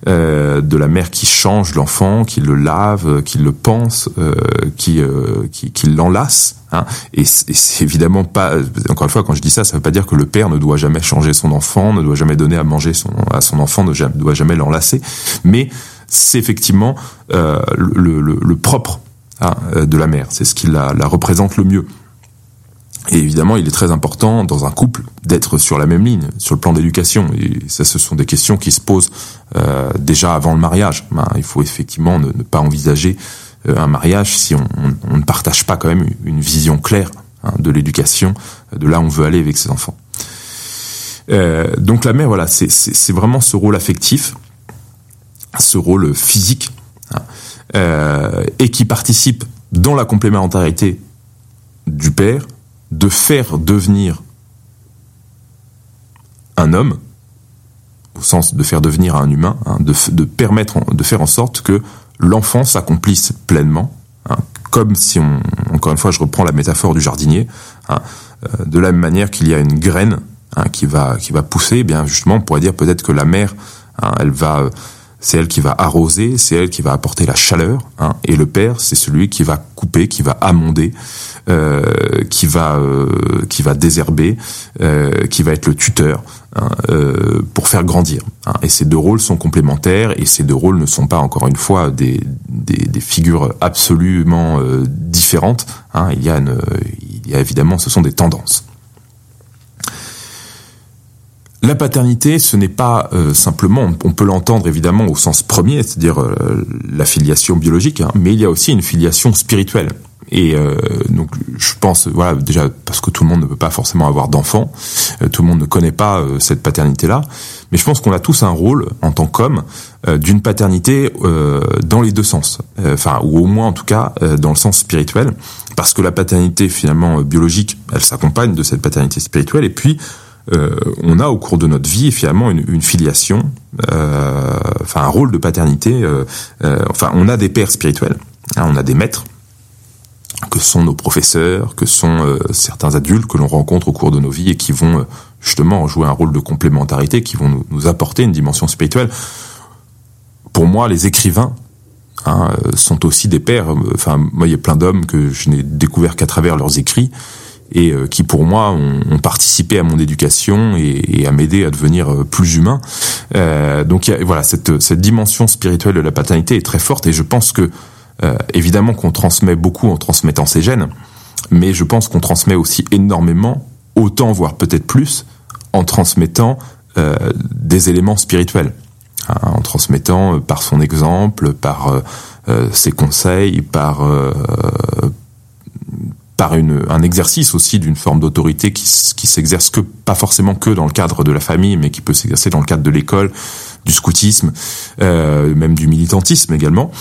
euh, de la mère qui change l'enfant, qui le lave, qui le pense, euh, qui, euh, qui, l'enlace. Hein. Et c'est évidemment pas, encore une fois, quand je dis ça, ça veut pas dire que le père ne doit jamais changer son enfant, ne doit jamais donner à manger à son enfant, ne doit jamais l'enlacer. Mais c'est effectivement euh, le, propre hein, de la mère. C'est ce qui la représente le mieux. Et évidemment, il est très important dans un couple d'être sur la même ligne, sur le plan d'éducation. Et ça, ce sont des questions qui se posent euh, déjà avant le mariage. Ben, il faut effectivement ne, pas envisager euh, un mariage si on, ne partage pas quand même une vision claire hein, de l'éducation, de là où on veut aller avec ses enfants. Euh, donc la mère, voilà, c'est vraiment ce rôle affectif, ce rôle physique, hein, et qui participe dans la complémentarité du père de faire devenir un homme, au sens de faire devenir un humain, hein, de, permettre, de faire en sorte que l'enfant s'accomplisse pleinement, hein, comme si on, encore une fois, je reprends la métaphore du jardinier, hein, euh, de la même manière qu'il y a une graine qui va pousser, eh bien justement, on pourrait dire peut-être que la mère, elle va c'est elle qui va arroser, c'est elle qui va apporter la chaleur, hein, et le père, c'est celui qui va couper, qui va amender, euh, qui va euh, qui va désherber, euh, qui va être le tuteur hein, euh, pour faire grandir. Hein. Et ces deux rôles sont complémentaires, et ces deux rôles ne sont pas encore une fois des des, des figures absolument euh, différentes. Hein. Il y a une, il y a évidemment, ce sont des tendances. La paternité, ce n'est pas euh, simplement, on peut l'entendre évidemment au sens premier, c'est-à-dire euh, la filiation biologique, hein, mais il y a aussi une filiation spirituelle. Et euh, donc, je pense, voilà, déjà parce que tout le monde ne peut pas forcément avoir d'enfants, tout le monde ne connaît pas cette paternité-là, mais je pense qu'on a tous un rôle en tant qu'homme d'une paternité dans les deux sens, enfin, ou au moins en tout cas dans le sens spirituel, parce que la paternité finalement biologique, elle s'accompagne de cette paternité spirituelle, et puis euh, on a au cours de notre vie finalement une, une filiation, euh, enfin un rôle de paternité. Euh, enfin, on a des pères spirituels, hein, on a des maîtres que sont nos professeurs, que sont certains adultes que l'on rencontre au cours de nos vies et qui vont justement jouer un rôle de complémentarité, qui vont nous, apporter une dimension spirituelle. Pour moi, les écrivains hein, sont aussi des pères. Enfin, moi, il y a plein d'hommes que je n'ai découvert qu'à travers leurs écrits et euh, qui pour moi ont, participé à mon éducation et, à m'aider à devenir euh, plus humain. Euh, donc voilà, cette, cette dimension spirituelle de la paternité est très forte et je pense que évidemment qu'on transmet beaucoup en transmettant ses gènes, mais je pense qu'on transmet aussi énormément, autant voire peut-être plus, en transmettant des éléments spirituels, hein, en transmettant par son exemple, par ses conseils, par par un exercice aussi d'une forme d'autorité qui, qui s'exerce pas forcément que dans le cadre de la famille, mais qui peut s'exercer dans le cadre de l'école, du scoutisme, euh, même du militantisme également.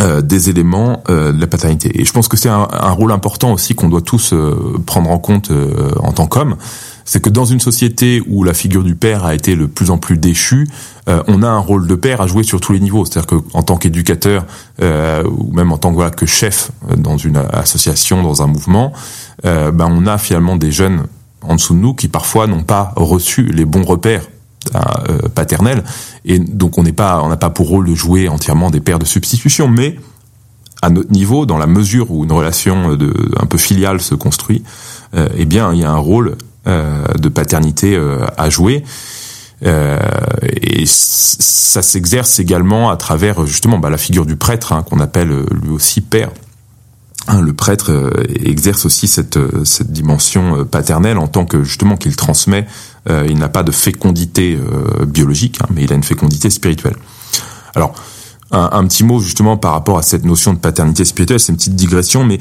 Euh, des éléments euh, de la paternité. Et je pense que c'est un, un, rôle important aussi qu'on doit tous prendre en compte en tant qu'hommes, c'est que dans une société où la figure du père a été de plus en plus déchue, euh, on a un rôle de père à jouer sur tous les niveaux. C'est-à-dire qu'en tant qu'éducateur euh, ou même en tant que, chef dans une association, dans un mouvement, euh, ben on a finalement des jeunes en dessous de nous qui parfois n'ont pas reçu les bons repères euh, paternels et donc on n'est pas on n'a pas pour rôle de jouer entièrement des pères de substitution, mais à notre niveau, dans la mesure où une relation un peu filiale se construit, euh, eh bien, il y a un rôle euh, de paternité euh, à jouer. Euh, et ça s'exerce également à travers justement bah, la figure du prêtre hein, qu'on appelle lui aussi père. Hein, le prêtre exerce aussi cette, dimension paternelle en tant que justement qu'il transmet. il n'a pas de fécondité biologique, hein, mais il a une fécondité spirituelle. Alors, un, un, petit mot justement par rapport à cette notion de paternité spirituelle, c'est une petite digression, mais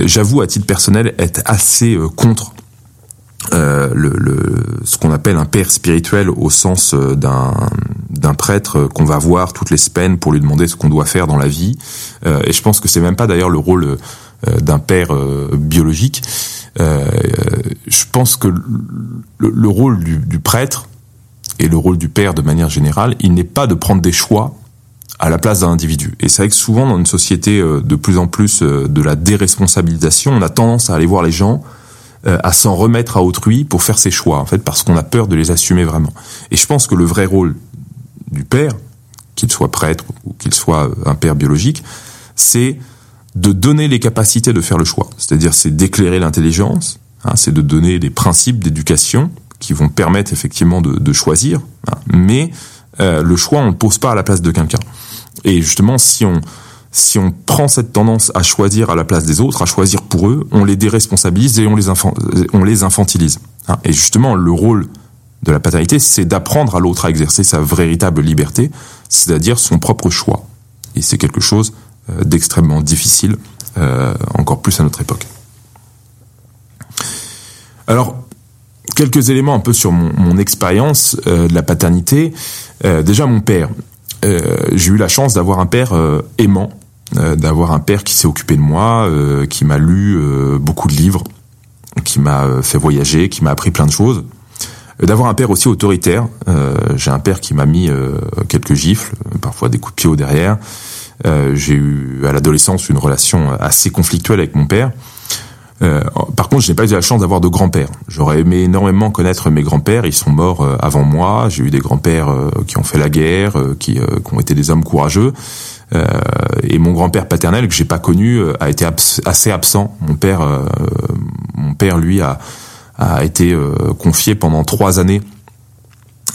j'avoue à titre personnel être assez contre euh, le, le, ce qu'on appelle un père spirituel au sens euh, d'un d'un prêtre qu'on va voir toutes les semaines pour lui demander ce qu'on doit faire dans la vie. Euh, et je pense que c'est même pas d'ailleurs le rôle euh, d'un père biologique. je pense que le, le rôle du, du, prêtre et le rôle du père de manière générale, il n'est pas de prendre des choix à la place d'un individu. Et c'est vrai que souvent dans une société de plus en plus de la déresponsabilisation, on a tendance à aller voir les gens euh, à s'en remettre à autrui pour faire ses choix, en fait, parce qu'on a peur de les assumer vraiment. Et je pense que le vrai rôle du père, qu'il soit prêtre ou qu'il soit un père biologique, c'est de donner les capacités de faire le choix. C'est-à-dire, c'est d'éclairer l'intelligence, hein, c'est de donner des principes d'éducation qui vont permettre effectivement de, de choisir, hein, mais euh, le choix, on ne pose pas à la place de quelqu'un. Et justement, si on si on prend cette tendance à choisir à la place des autres, à choisir pour eux, on les déresponsabilise et on les, infantilise. Hein. Et justement, le rôle de la paternité, c'est d'apprendre à l'autre à exercer sa véritable liberté, c'est-à-dire son propre choix. Et c'est quelque chose euh, d'extrêmement difficile, euh, encore plus à notre époque. Alors, quelques éléments un peu sur mon, expérience euh, de la paternité. Déjà, mon père. J'ai eu la chance d'avoir un père aimant, d'avoir un père qui s'est occupé de moi, euh, qui m'a lu euh, beaucoup de livres, qui m'a fait voyager, qui m'a appris plein de choses. D'avoir un père aussi autoritaire. J'ai un père qui m'a mis quelques gifles, parfois des coups de pied au derrière. J'ai eu à l'adolescence une relation assez conflictuelle avec mon père. Euh, par contre, je n'ai pas eu la chance d'avoir de grands-pères. J'aurais aimé énormément connaître mes grands-pères. Ils sont morts euh, avant moi. J'ai eu des grands-pères euh, qui ont fait la guerre, qui, qui, ont été des hommes courageux. Et mon grand-père paternel que j'ai pas connu a été assez absent. Mon père, mon père lui a, a été confié pendant trois années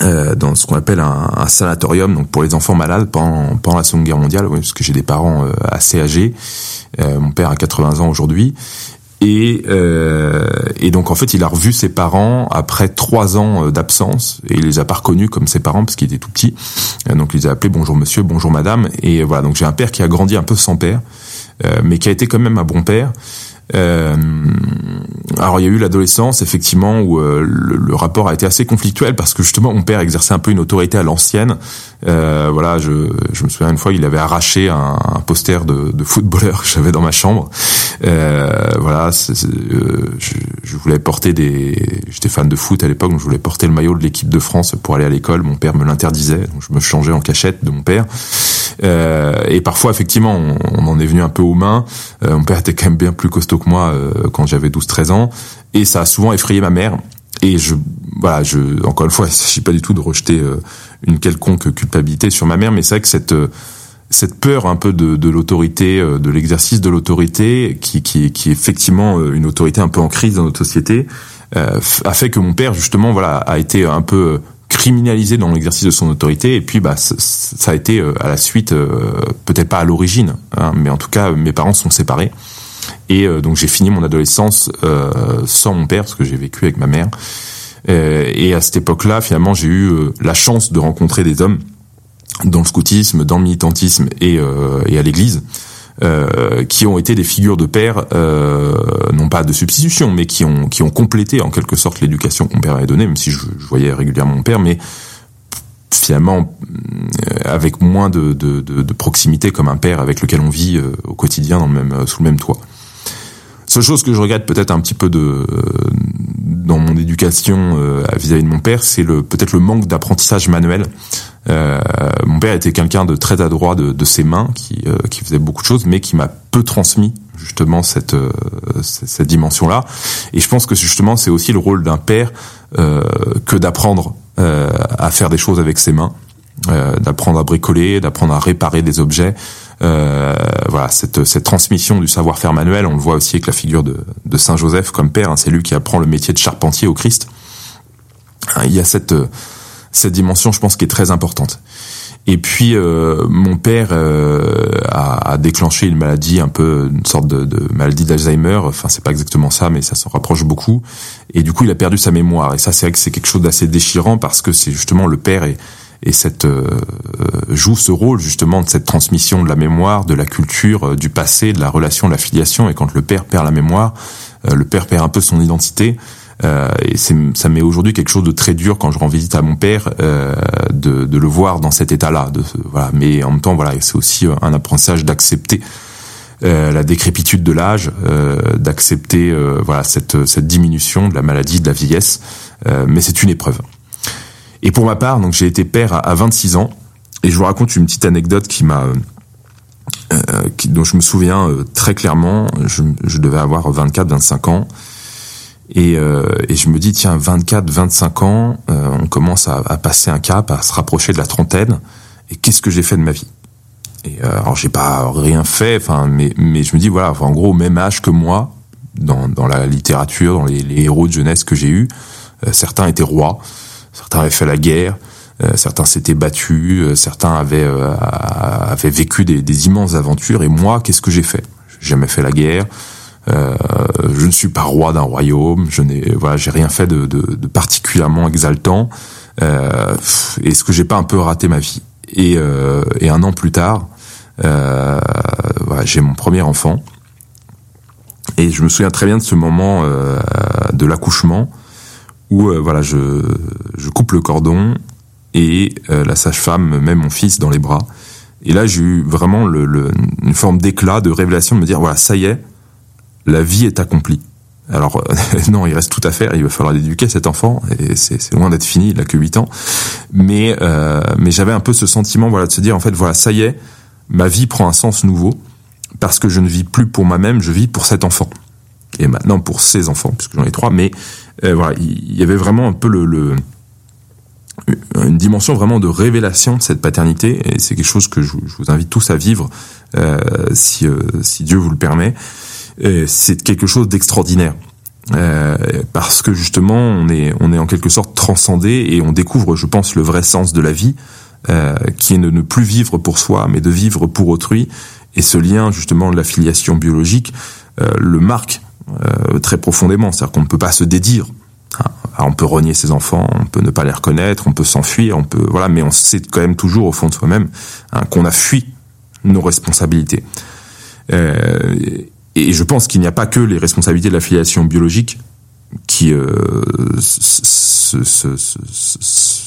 dans ce qu'on appelle un, un, sanatorium, donc pour les enfants malades pendant, pendant la Seconde Guerre mondiale, parce que j'ai des parents assez âgés. mon père a 80 ans aujourd'hui, et, euh, et, donc en fait, il a revu ses parents après trois ans euh, d'absence et il les a pas reconnus comme ses parents parce qu'il était tout petit. Euh, donc il les a appelés bonjour monsieur, bonjour madame. Et voilà, donc j'ai un père qui a grandi un peu sans père, euh, mais qui a été quand même un bon père. Euh, alors il y a eu l'adolescence effectivement où euh, le, rapport a été assez conflictuel parce que justement mon père exerçait un peu une autorité à l'ancienne. Euh, voilà, je, je, me souviens une fois il avait arraché un, un poster de, de footballeur que j'avais dans ma chambre. Euh, voilà, euh, je, je, voulais porter des, j'étais fan de foot à l'époque, donc je voulais porter le maillot de l'équipe de France pour aller à l'école. Mon père me l'interdisait, donc je me changeais en cachette de mon père. Euh, et parfois, effectivement, on, on, en est venu un peu aux mains. mon père était quand même bien plus costaud que moi quand j'avais 12-13 ans. Et ça a souvent effrayé ma mère. Et je, voilà, je, encore une fois, il s'agit pas du tout de rejeter euh, une quelconque culpabilité sur ma mère, mais c'est vrai que cette euh, cette peur un peu de, l'autorité, euh, de l'exercice de l'autorité, qui, qui, qui est effectivement une autorité un peu en crise dans notre société, a fait que mon père justement voilà a été un peu criminalisé dans l'exercice de son autorité. Et puis bah ça a été à la suite peut-être pas à l'origine hein, mais en tout cas mes parents sont séparés et euh, donc j'ai fini mon adolescence euh, sans mon père parce que j'ai vécu avec ma mère. Euh, et à cette époque-là, finalement, j'ai eu la chance de rencontrer des hommes dans le scoutisme, dans le militantisme et, et à l'église. Euh, qui ont été des figures de père, euh, non pas de substitution, mais qui ont qui ont complété en quelque sorte l'éducation que mon père avait donnée, même si je, je, voyais régulièrement mon père, mais finalement avec moins de, proximité comme un père avec lequel on vit au quotidien dans le même sous le même toit. Seule chose que je regrette peut-être un petit peu de euh, dans mon éducation euh, vis-à-vis de mon père, c'est le peut-être le manque d'apprentissage manuel. Euh, mon père était quelqu'un de très adroit de, ses mains, qui, euh, qui faisait beaucoup de choses, mais qui m'a peu transmis justement cette cette dimension-là. Et je pense que justement c'est aussi le rôle d'un père que d'apprendre à faire des choses avec ses mains, d'apprendre à bricoler, d'apprendre à réparer des objets. Euh, voilà, cette, cette transmission du savoir-faire manuel, on le voit aussi avec la figure de, de Saint Joseph comme père. Hein, c'est lui qui apprend le métier de charpentier au Christ. Hein, il y a cette cette dimension, je pense, qui est très importante. Et puis euh, mon père euh, a, a, déclenché une maladie, un peu une sorte de, de maladie d'Alzheimer. Enfin, c'est pas exactement ça, mais ça s'en rapproche beaucoup. Et du coup, il a perdu sa mémoire. Et ça, c'est vrai que c'est quelque chose d'assez déchirant parce que c'est justement le père est et cette euh, joue ce rôle justement de cette transmission de la mémoire, de la culture, euh, du passé, de la relation, de la filiation. Et quand le père perd la mémoire, euh, le père perd un peu son identité. Et ça met aujourd'hui quelque chose de très dur quand je rends visite à mon père de, de, le voir dans cet état-là. Voilà. Mais en même temps, voilà, c'est aussi un apprentissage d'accepter la décrépitude de l'âge, d'accepter voilà cette, cette diminution de la maladie, de la vieillesse. mais c'est une épreuve. Et pour ma part, donc j'ai été père à, 26 ans, et je vous raconte une petite anecdote qui m'a, euh, dont je me souviens euh, très clairement. Je, je devais avoir 24-25 ans. Et, euh, et, je me dis, tiens, 24, 25 ans, euh, on commence à, à, passer un cap, à se rapprocher de la trentaine. Et qu'est-ce que j'ai fait de ma vie? Et euh, alors, j'ai pas rien fait, enfin, mais, mais je me dis, voilà, en gros, même âge que moi, dans, dans la littérature, dans les, les héros de jeunesse que j'ai eus, certains étaient rois, certains avaient fait la guerre, euh, certains s'étaient battus, euh, certains avaient, euh, avaient vécu des, des, immenses aventures. Et moi, qu'est-ce que j'ai fait? J'ai jamais fait la guerre. Je ne suis pas roi d'un royaume. Je n'ai, voilà, j'ai rien fait de, de, de particulièrement exaltant. Est-ce que j'ai pas un peu raté ma vie et, et, un an plus tard, voilà, j'ai mon premier enfant. Et je me souviens très bien de ce moment de l'accouchement où euh, voilà, je, je coupe le cordon et euh, la sage-femme me met mon fils dans les bras. Et là, j'ai eu vraiment le, le, une forme d'éclat, de révélation, de me dire voilà, ça y est, la vie est accomplie. Alors non, il reste tout à faire. Il va falloir éduquer cet enfant et c'est loin d'être fini. Il a que 8 ans. Mais euh, mais j'avais un peu ce sentiment, voilà, de se dire en fait, voilà, ça y est, ma vie prend un sens nouveau parce que je ne vis plus pour moi-même, je vis pour cet enfant. et maintenant pour ses enfants, puisque j'en ai trois. Mais voilà, il y avait vraiment un peu le, le une dimension vraiment de révélation de cette paternité et c'est quelque chose que je, vous invite tous à vivre euh, si, euh, si Dieu vous le permet. C'est quelque chose d'extraordinaire. Euh, parce que justement on est on est en quelque sorte transcendé et on découvre je pense le vrai sens de la vie euh, qui est de ne plus vivre pour soi mais de vivre pour autrui et ce lien justement de la filiation biologique euh, le marque très profondément c'est-à-dire qu'on ne peut pas se dédire on peut renier ses enfants, on peut ne pas les reconnaître, on peut s'enfuir, on peut voilà, mais on sait quand même toujours au fond de soi-même hein, qu'on a fui nos responsabilités. Euh, et je pense qu'il n'y a pas que les responsabilités de la filiation biologique qui euh,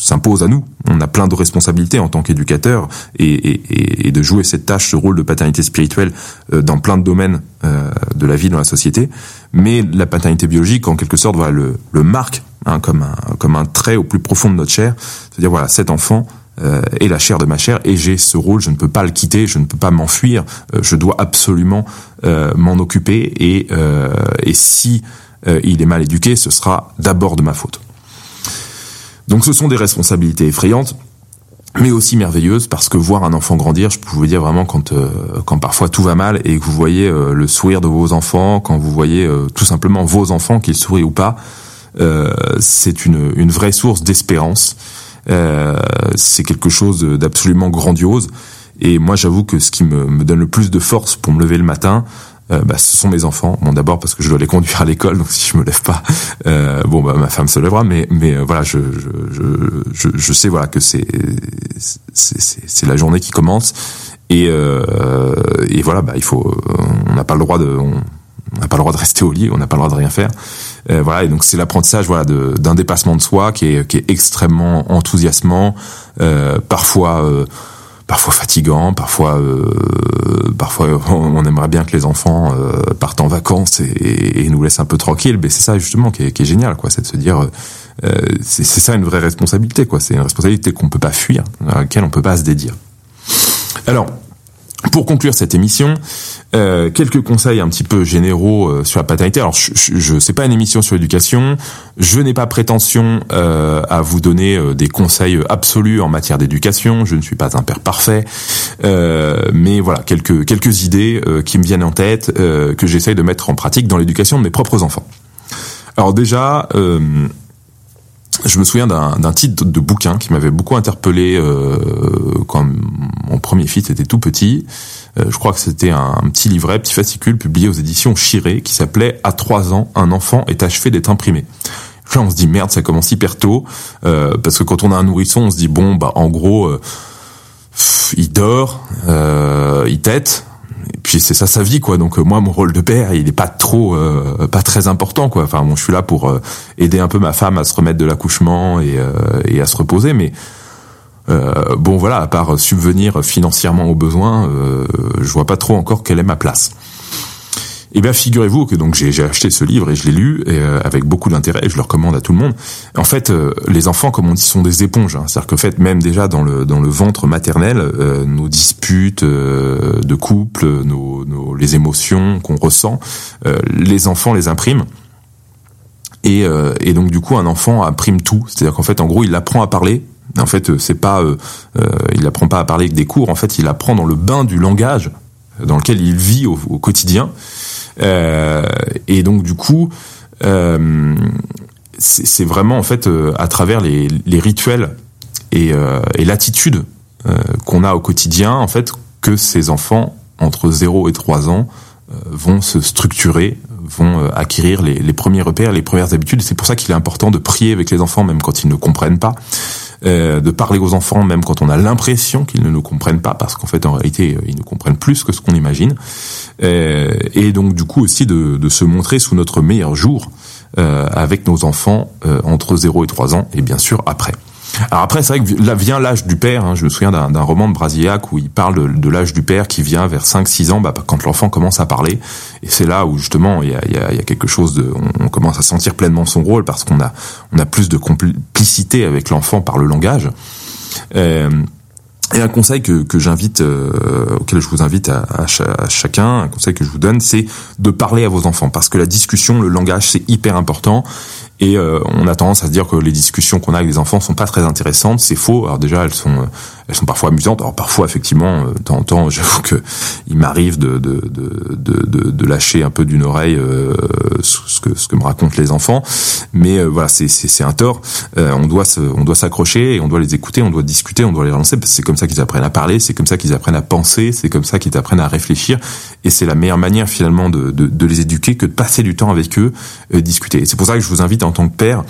s'impose à nous. On a plein de responsabilités en tant qu'éducateur et, de jouer cette tâche, ce rôle de paternité spirituelle euh, dans plein de domaines euh, de la vie dans la société. Mais la paternité biologique, en quelque sorte, voilà, le, marque hein, comme, un, comme un trait au plus profond de notre chair. C'est-à-dire, voilà, cet enfant euh, est la chair de ma chair et j'ai ce rôle, je ne peux pas le quitter, je ne peux pas m'enfuir, je dois absolument m'en occuper et, et si il est mal éduqué, ce sera d'abord de ma faute. Donc ce sont des responsabilités effrayantes, mais aussi merveilleuses parce que voir un enfant grandir, je peux vous dire vraiment quand euh, quand parfois tout va mal et que vous voyez euh, le sourire de vos enfants, quand vous voyez euh, tout simplement vos enfants qu'ils sourient ou pas, c'est une une vraie source d'espérance. C'est quelque chose d'absolument grandiose. Et moi, j'avoue que ce qui me, me, donne le plus de force pour me lever le matin, euh, bah, ce sont mes enfants. Bon, d'abord parce que je dois les conduire à l'école, donc si je me lève pas, euh, bon, bah, ma femme se lèvera, mais mais euh, voilà, je, je je, je sais voilà que c'est la journée qui commence et euh, et voilà, bah il faut, on n'a pas le droit de on, n'a pas le droit de rester au lit, on n'a pas le droit de rien faire. Euh, voilà, et donc c'est l'apprentissage voilà d'un dépassement de soi qui est qui est extrêmement enthousiasmant, euh, parfois euh, parfois fatigant, parfois euh, parfois on aimerait bien que les enfants euh, partent en vacances et, et, nous laissent un peu tranquilles, mais c'est ça justement qui est, qui est, génial, quoi, c'est de se dire euh, c'est ça une vraie responsabilité, quoi, c'est une responsabilité qu'on peut pas fuir, à laquelle on peut pas se dédier. Alors pour conclure cette émission, euh, quelques conseils un petit peu généraux euh, sur la paternité. Alors, je, je, sais pas une émission sur l'éducation. Je n'ai pas prétention euh, à vous donner euh, des conseils absolus en matière d'éducation. Je ne suis pas un père parfait, mais voilà quelques quelques idées qui me viennent en tête que j'essaye de mettre en pratique dans l'éducation de mes propres enfants. Alors déjà je me souviens d'un titre de bouquin qui m'avait beaucoup interpellé euh, quand mon premier fils était tout petit. Euh, je crois que c'était un, petit livret, petit fascicule publié aux éditions Chiré qui s'appelait À trois ans, un enfant est achevé d'être imprimé. Là, on se dit merde, ça commence hyper tôt euh, parce que quand on a un nourrisson, on se dit bon bah en gros il dort, il tète, et puis c'est ça sa vie quoi. Donc euh, moi mon rôle de père il est pas trop euh, pas très important quoi. Enfin bon je suis là pour euh, aider un peu ma femme à se remettre de l'accouchement et, et à se reposer. Mais bon voilà à part subvenir financièrement aux besoins je vois pas trop encore quelle est ma place eh bien, figurez-vous que donc j'ai acheté ce livre et je l'ai lu euh, avec beaucoup d'intérêt. Je le recommande à tout le monde. En fait, euh, les enfants, comme on dit, sont des éponges. Hein. C'est-à-dire que, fait, même déjà dans le dans le ventre maternel, euh, nos disputes de couple, nos, nos les émotions qu'on ressent, les enfants les impriment. Et, et donc du coup, un enfant imprime tout. C'est-à-dire qu'en fait, en gros, il apprend à parler en fait, c'est pas, euh, il apprend pas à parler avec des cours. En fait, il apprend dans le bain du langage dans lequel il vit au, au quotidien. Euh, et donc du coup, euh, c'est vraiment en fait euh, à travers les, rituels et, et l'attitude qu'on a au quotidien, en fait, que ces enfants entre 0 et 3 ans vont se structurer, vont acquérir les, les, premiers repères, les premières habitudes. C'est pour ça qu'il est important de prier avec les enfants, même quand ils ne comprennent pas, euh, de parler aux enfants même quand on a l'impression qu'ils ne nous comprennent pas, parce qu'en fait en réalité euh, ils nous comprennent plus que ce qu'on imagine, euh, et donc du coup aussi de, se montrer sous notre meilleur jour avec nos enfants entre 0 et 3 ans, et bien sûr après. Alors après, c'est vrai que là vient l'âge du père. Hein. Je me souviens d'un roman de Brasillac où il parle de, l'âge du père qui vient vers 5-6 ans, bah, quand l'enfant commence à parler. Et c'est là où justement il y a, y, a, y a, quelque chose de, on, commence à sentir pleinement son rôle parce qu'on a, on a plus de complicité avec l'enfant par le langage. Euh, Et un conseil que, que j'invite, euh, auquel je vous invite à, à, chacun, un conseil que je vous donne, c'est de parler à vos enfants, parce que la discussion, le langage, c'est hyper important. Et euh, on a tendance à se dire que les discussions qu'on a avec les enfants sont pas très intéressantes. C'est faux. Alors déjà, elles sont, elles sont parfois amusantes. Alors parfois, effectivement, euh, de temps en temps, j'avoue que il m'arrive de de, de, de, de, lâcher un peu d'une oreille euh, ce que ce que me racontent les enfants. Mais euh, voilà, c'est c'est un tort. on doit se, on doit s'accrocher et on doit les écouter, on doit discuter, on doit les relancer. Parce que c'est comme ça qu'ils apprennent à parler, c'est comme ça qu'ils apprennent à penser, c'est comme ça qu'ils apprennent à réfléchir. Et c'est la meilleure manière finalement de, de, les éduquer que de passer du temps avec eux, discuter. Et c'est pour ça que je vous invite en tant que père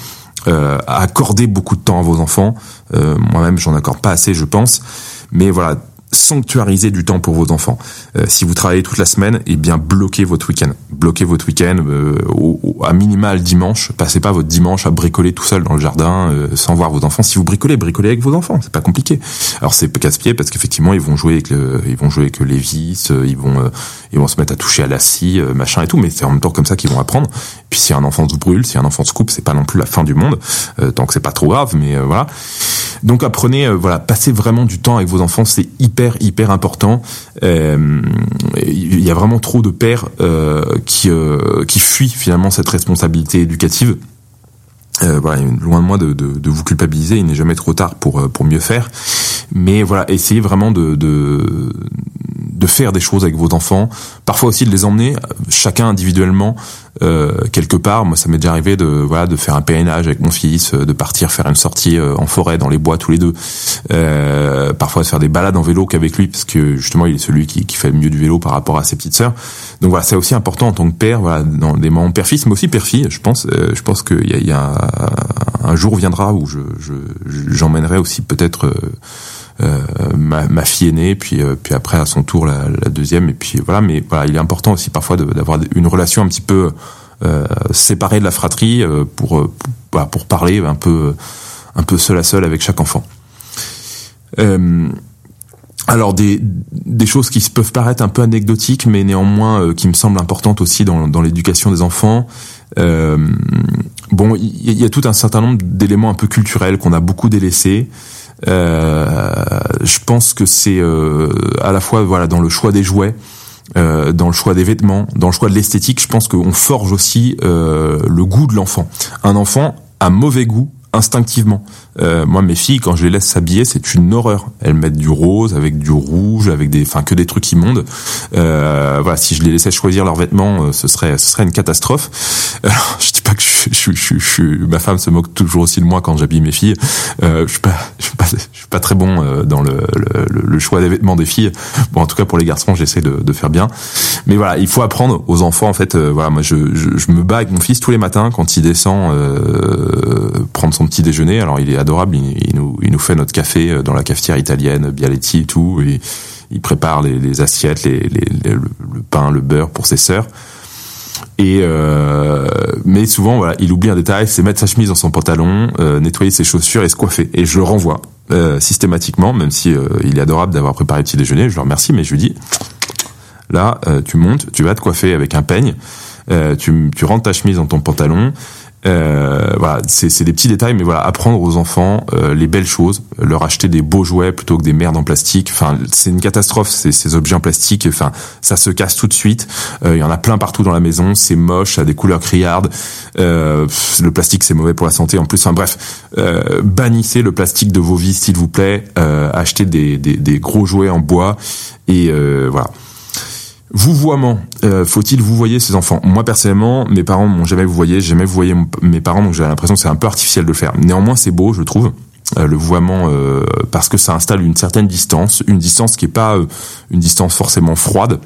euh, accorder beaucoup de temps à vos enfants. Euh, moi-même, j'en accorde pas assez, je pense. Mais voilà, sanctuariser du temps pour vos enfants. Euh, si vous travaillez toute la semaine, eh bien bloquez votre week-end. Bloquez votre week-end euh, au, à minimal dimanche. Passez pas votre dimanche à bricoler tout seul dans le jardin euh, sans voir vos enfants. Si vous bricolez, bricolez avec vos enfants. C'est pas compliqué. Alors c'est casse-pied parce qu'effectivement ils vont jouer avec le, ils vont jouer avec les vis, ils vont ils vont se mettre à toucher à la scie, machin et tout. Mais c'est en même temps comme ça qu'ils vont apprendre. Puis si un enfant se brûle, si un enfant se coupe, c'est pas non plus la fin du monde. tant que c'est pas trop grave, mais voilà. Donc apprenez, voilà, passez vraiment du temps avec vos enfants. C'est hyper hyper important. Euh, il y a vraiment trop de pères euh, qui euh, qui fuient finalement cette responsabilité éducative. loin de moi de, vous culpabiliser. Il n'est jamais trop tard pour pour mieux faire. Mais voilà, essayez vraiment de de faire des choses avec vos enfants, parfois aussi de les emmener chacun individuellement euh, quelque part. Moi, ça m'est déjà arrivé de voilà de faire un pèlerinage avec mon fils, euh, de partir faire une sortie euh, en forêt dans les bois tous les deux, euh, parfois de faire des balades en vélo qu'avec lui parce que justement il est celui qui, qui fait le mieux du vélo par rapport à ses petites sœurs. Donc voilà, c'est aussi important en tant que père, voilà, dans des moments père-fils, mais aussi père-fille. Je pense, je pense qu'il y a, y a un, jour viendra où je j'emmènerai aussi peut-être euh, ma, ma, fille aînée, puis euh, puis après à son tour la, la, deuxième, et puis voilà. Mais voilà, il est important aussi parfois d'avoir une relation un petit peu euh, séparée de la fratrie pour pour, pour parler un peu un peu seul à seul avec chaque enfant. alors des, des choses qui peuvent paraître un peu anecdotiques, mais néanmoins qui me semblent importantes aussi dans, dans l'éducation des enfants. Euh, bon, il y, a tout un certain nombre d'éléments un peu culturels qu'on a beaucoup délaissés. Euh, je pense que c'est euh, à la fois voilà dans le choix des jouets, euh, dans le choix des vêtements, dans le choix de l'esthétique. Je pense qu'on forge aussi le goût de l'enfant. Un enfant a mauvais goût instinctivement. Euh, moi, mes filles, quand je les laisse s'habiller, c'est une horreur. Elles mettent du rose avec du rouge, avec des, enfin, que des trucs immondes. Euh, voilà, si je les laissais choisir leurs vêtements, euh, ce serait, ce serait une catastrophe. Alors, je je, je, je, ma femme se moque toujours aussi de moi quand j'habille mes filles. Euh, je suis pas, je suis pas, je suis pas très bon euh, dans le, le, le, choix des vêtements des filles. Bon, en tout cas pour les garçons, j'essaie de, de, faire bien. Mais voilà, il faut apprendre aux enfants. En fait, voilà, moi, je, je, me bats avec mon fils tous les matins quand il descend prendre son petit déjeuner. Alors il est adorable, il, nous, il nous fait notre café euh, dans la cafetière italienne, Bialetti et tout. Il prépare les, les assiettes, les, les, le, pain, le beurre pour ses sœurs. Et euh, mais souvent voilà, il oublie un détail, c'est mettre sa chemise dans son pantalon, euh, nettoyer ses chaussures et se coiffer. Et je le renvoie euh, systématiquement, même si euh, il est adorable d'avoir préparé le petit déjeuner. Je le remercie, mais je lui dis là, tu montes, tu vas te coiffer avec un peigne, tu, tu rentres ta chemise dans ton pantalon, euh, voilà, c'est des petits détails, mais voilà, apprendre aux enfants euh, les belles choses, leur acheter des beaux jouets plutôt que des merdes en plastique. Enfin, c'est une catastrophe ces, objets en plastique. Enfin, ça se casse tout de suite. Euh, il y en a plein partout dans la maison. C'est moche, ça a des couleurs criardes. le plastique, c'est mauvais pour la santé. En plus, enfin bref, bannissez le plastique de vos vies, s'il vous plaît. achetez des, des, des, gros jouets en bois et voilà. Vouvoiement, euh, faut-il vous voyez ces enfants? Moi personnellement, mes parents m'ont jamais vous voyez, jamais vous voyez mes parents, donc j'ai l'impression que c'est un peu artificiel de le faire. Néanmoins, c'est beau, je trouve. Euh, le vouvoiement euh, parce que ça installe une certaine distance, une distance qui est pas une distance forcément froide.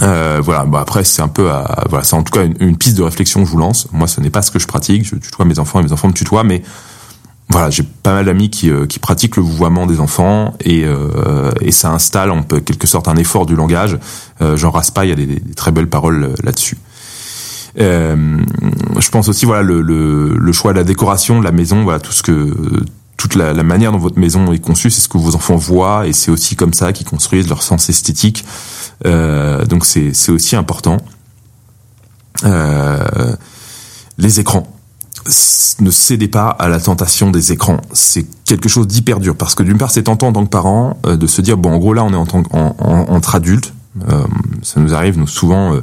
voilà. Bon après c'est un peu, voilà, c'est en tout cas une, une, piste de réflexion que je vous lance. Moi, ce n'est pas ce que je pratique. Je tutoie mes enfants et mes enfants me tutoient, mais voilà, j'ai pas mal d'amis qui, euh, qui pratiquent le vouvoiement des enfants et, euh, et ça installe en quelque sorte un effort du langage. Euh, Jean Raspa, il y a des, des très belles paroles euh, là-dessus. Euh, je pense aussi voilà le, le, le, choix de la décoration de la maison, voilà tout ce que toute la, la manière dont votre maison est conçue, c'est ce que vos enfants voient et c'est aussi comme ça qu'ils construisent leur sens esthétique. donc c'est c'est aussi important. les écrans ne cédez pas à la tentation des écrans. C'est quelque chose d'hyper dur parce que d'une part, c'est tentant en tant que parent euh, de se dire bon, en gros là, on est en tant entre adultes. Euh, ça nous arrive nous souvent, euh,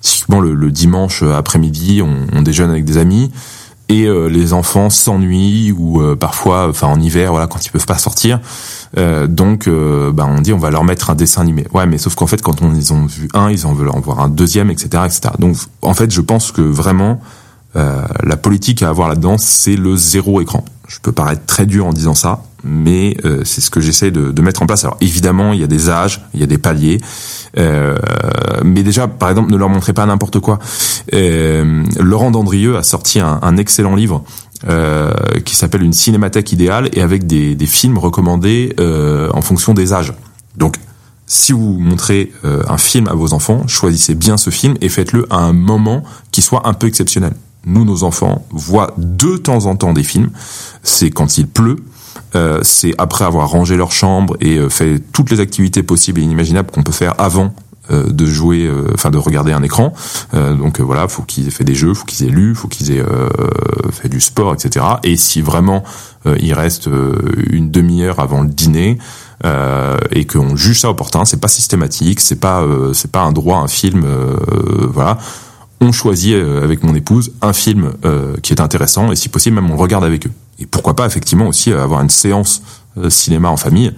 typiquement le, dimanche après-midi, on, on, déjeune avec des amis et les enfants s'ennuient ou parfois, enfin en hiver, voilà, quand ils peuvent pas sortir. donc, bah, on dit on va leur mettre un dessin animé. Ouais, mais sauf qu'en fait, quand on, ils ont vu un, ils en veulent en voir un deuxième, etc., etc. Donc, en fait, je pense que vraiment euh, la politique à avoir là-dedans, c'est le zéro écran. Je peux paraître très dur en disant ça, mais euh, c'est ce que j'essaie de, mettre en place. Alors évidemment, il y a des âges, il y a des paliers, euh, mais déjà, par exemple, ne leur montrez pas n'importe quoi. Laurent Dandrieux a sorti un, excellent livre qui s'appelle Une cinémathèque idéale et avec des, des films recommandés en fonction des âges. Donc si vous montrez un film à vos enfants, choisissez bien ce film et faites-le à un moment qui soit un peu exceptionnel nous, nos enfants, voient de temps en temps des films. C'est quand il pleut, euh, c'est après avoir rangé leur chambre et euh, fait toutes les activités possibles et inimaginables qu'on peut faire avant euh, de jouer, enfin de regarder un écran. donc voilà, faut qu'ils aient fait des jeux, faut qu'ils aient lu, faut qu'ils aient fait du sport, etc. Et si vraiment il reste une demi-heure avant le dîner, et qu'on juge ça opportun, c'est pas systématique, c'est pas c'est pas un droit, un film, voilà on choisit euh, avec mon épouse un film euh, qui est intéressant et si possible même on le regarde avec eux. Et pourquoi pas effectivement aussi euh, avoir une séance cinéma en famille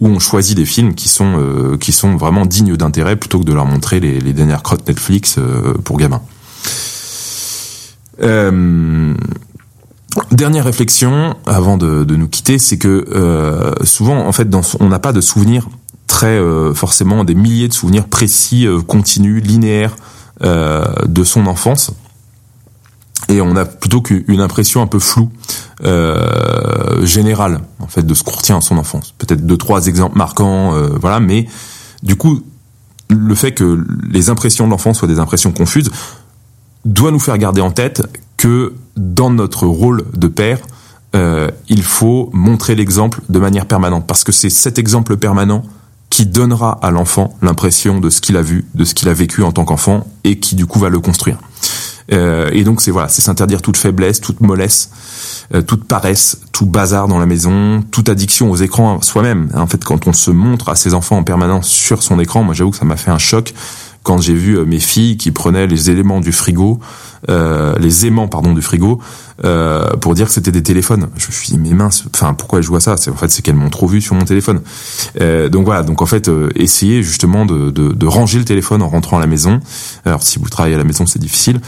où on choisit des films qui sont qui sont vraiment dignes d'intérêt plutôt que de leur montrer les, dernières crottes Netflix pour gamins. dernière réflexion avant de, nous quitter, c'est que souvent en fait dans, on n'a pas de souvenirs très forcément des milliers de souvenirs précis, continus, linéaires euh, de son enfance et on a plutôt qu'une impression un peu floue euh, générale en fait de ce qu'on retient à son enfance. Peut-être deux trois exemples marquants, euh, voilà, mais du coup le fait que les impressions de l'enfant soient des impressions confuses doit nous faire garder en tête que dans notre rôle de père, euh, il faut montrer l'exemple de manière permanente parce que c'est cet exemple permanent qui donnera à l'enfant l'impression de ce qu'il a vu, de ce qu'il a vécu en tant qu'enfant, et qui du coup va le construire. Euh, et donc c'est voilà, c'est s'interdire toute faiblesse, toute mollesse, euh, toute paresse, tout bazar dans la maison, toute addiction aux écrans soi-même. En fait, quand on se montre à ses enfants en permanence sur son écran, moi j'avoue que ça m'a fait un choc quand j'ai vu euh, mes filles qui prenaient les éléments du frigo, euh, les aimants pardon du frigo, euh, pour dire que c'était des téléphones. Je me suis dit mais mince, enfin pourquoi je vois ça? C'est en fait c'est qu'elles m'ont trop vu sur mon téléphone. Euh, donc voilà, donc en fait euh, essayez justement de, de, de, ranger le téléphone en rentrant à la maison. Alors si vous travaillez à la maison c'est difficile,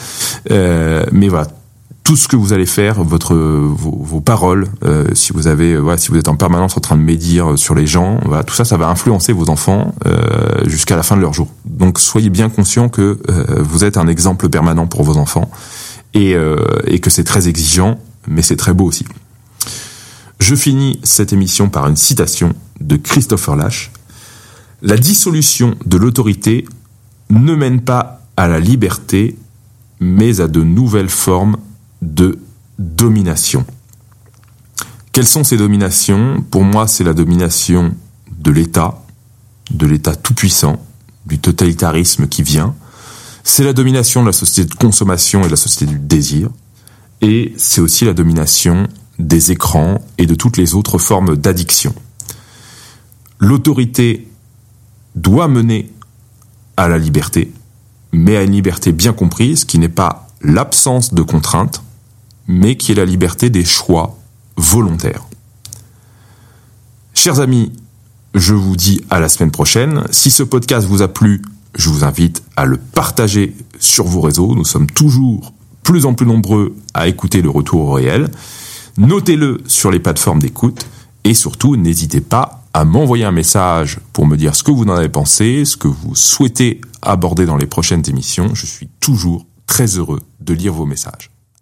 mais voilà tout ce que vous allez faire, votre vos, paroles, euh, si vous avez voilà, si vous êtes en permanence en train de médire sur les gens, voilà, tout ça, ça va influencer vos enfants euh, jusqu'à la fin de leur jour. Donc soyez bien conscient que euh, vous êtes un exemple permanent pour vos enfants et, et que c'est très exigeant, mais c'est très beau aussi. Je finis cette émission par une citation de Christopher Lash. La dissolution de l'autorité ne mène pas à la liberté, mais à de nouvelles formes de domination. Quelles sont ces dominations? Pour moi, c'est la domination de l'État, de l'État tout-puissant, du totalitarisme qui vient. C'est la domination de la société de consommation et de la société du désir. Et c'est aussi la domination des écrans et de toutes les autres formes d'addiction. L'autorité doit mener à la liberté, mais à une liberté bien comprise qui n'est pas l'absence de contraintes, mais qui est la liberté des choix volontaires. Chers amis, je vous dis à la semaine prochaine. Si ce podcast vous a plu, je vous invite à le partager sur vos réseaux. Nous sommes toujours plus en plus nombreux à écouter le retour au réel. Notez-le sur les plateformes d'écoute et surtout n'hésitez pas à m'envoyer un message pour me dire ce que vous en avez pensé, ce que vous souhaitez aborder dans les prochaines émissions. Je suis toujours très heureux de lire vos messages.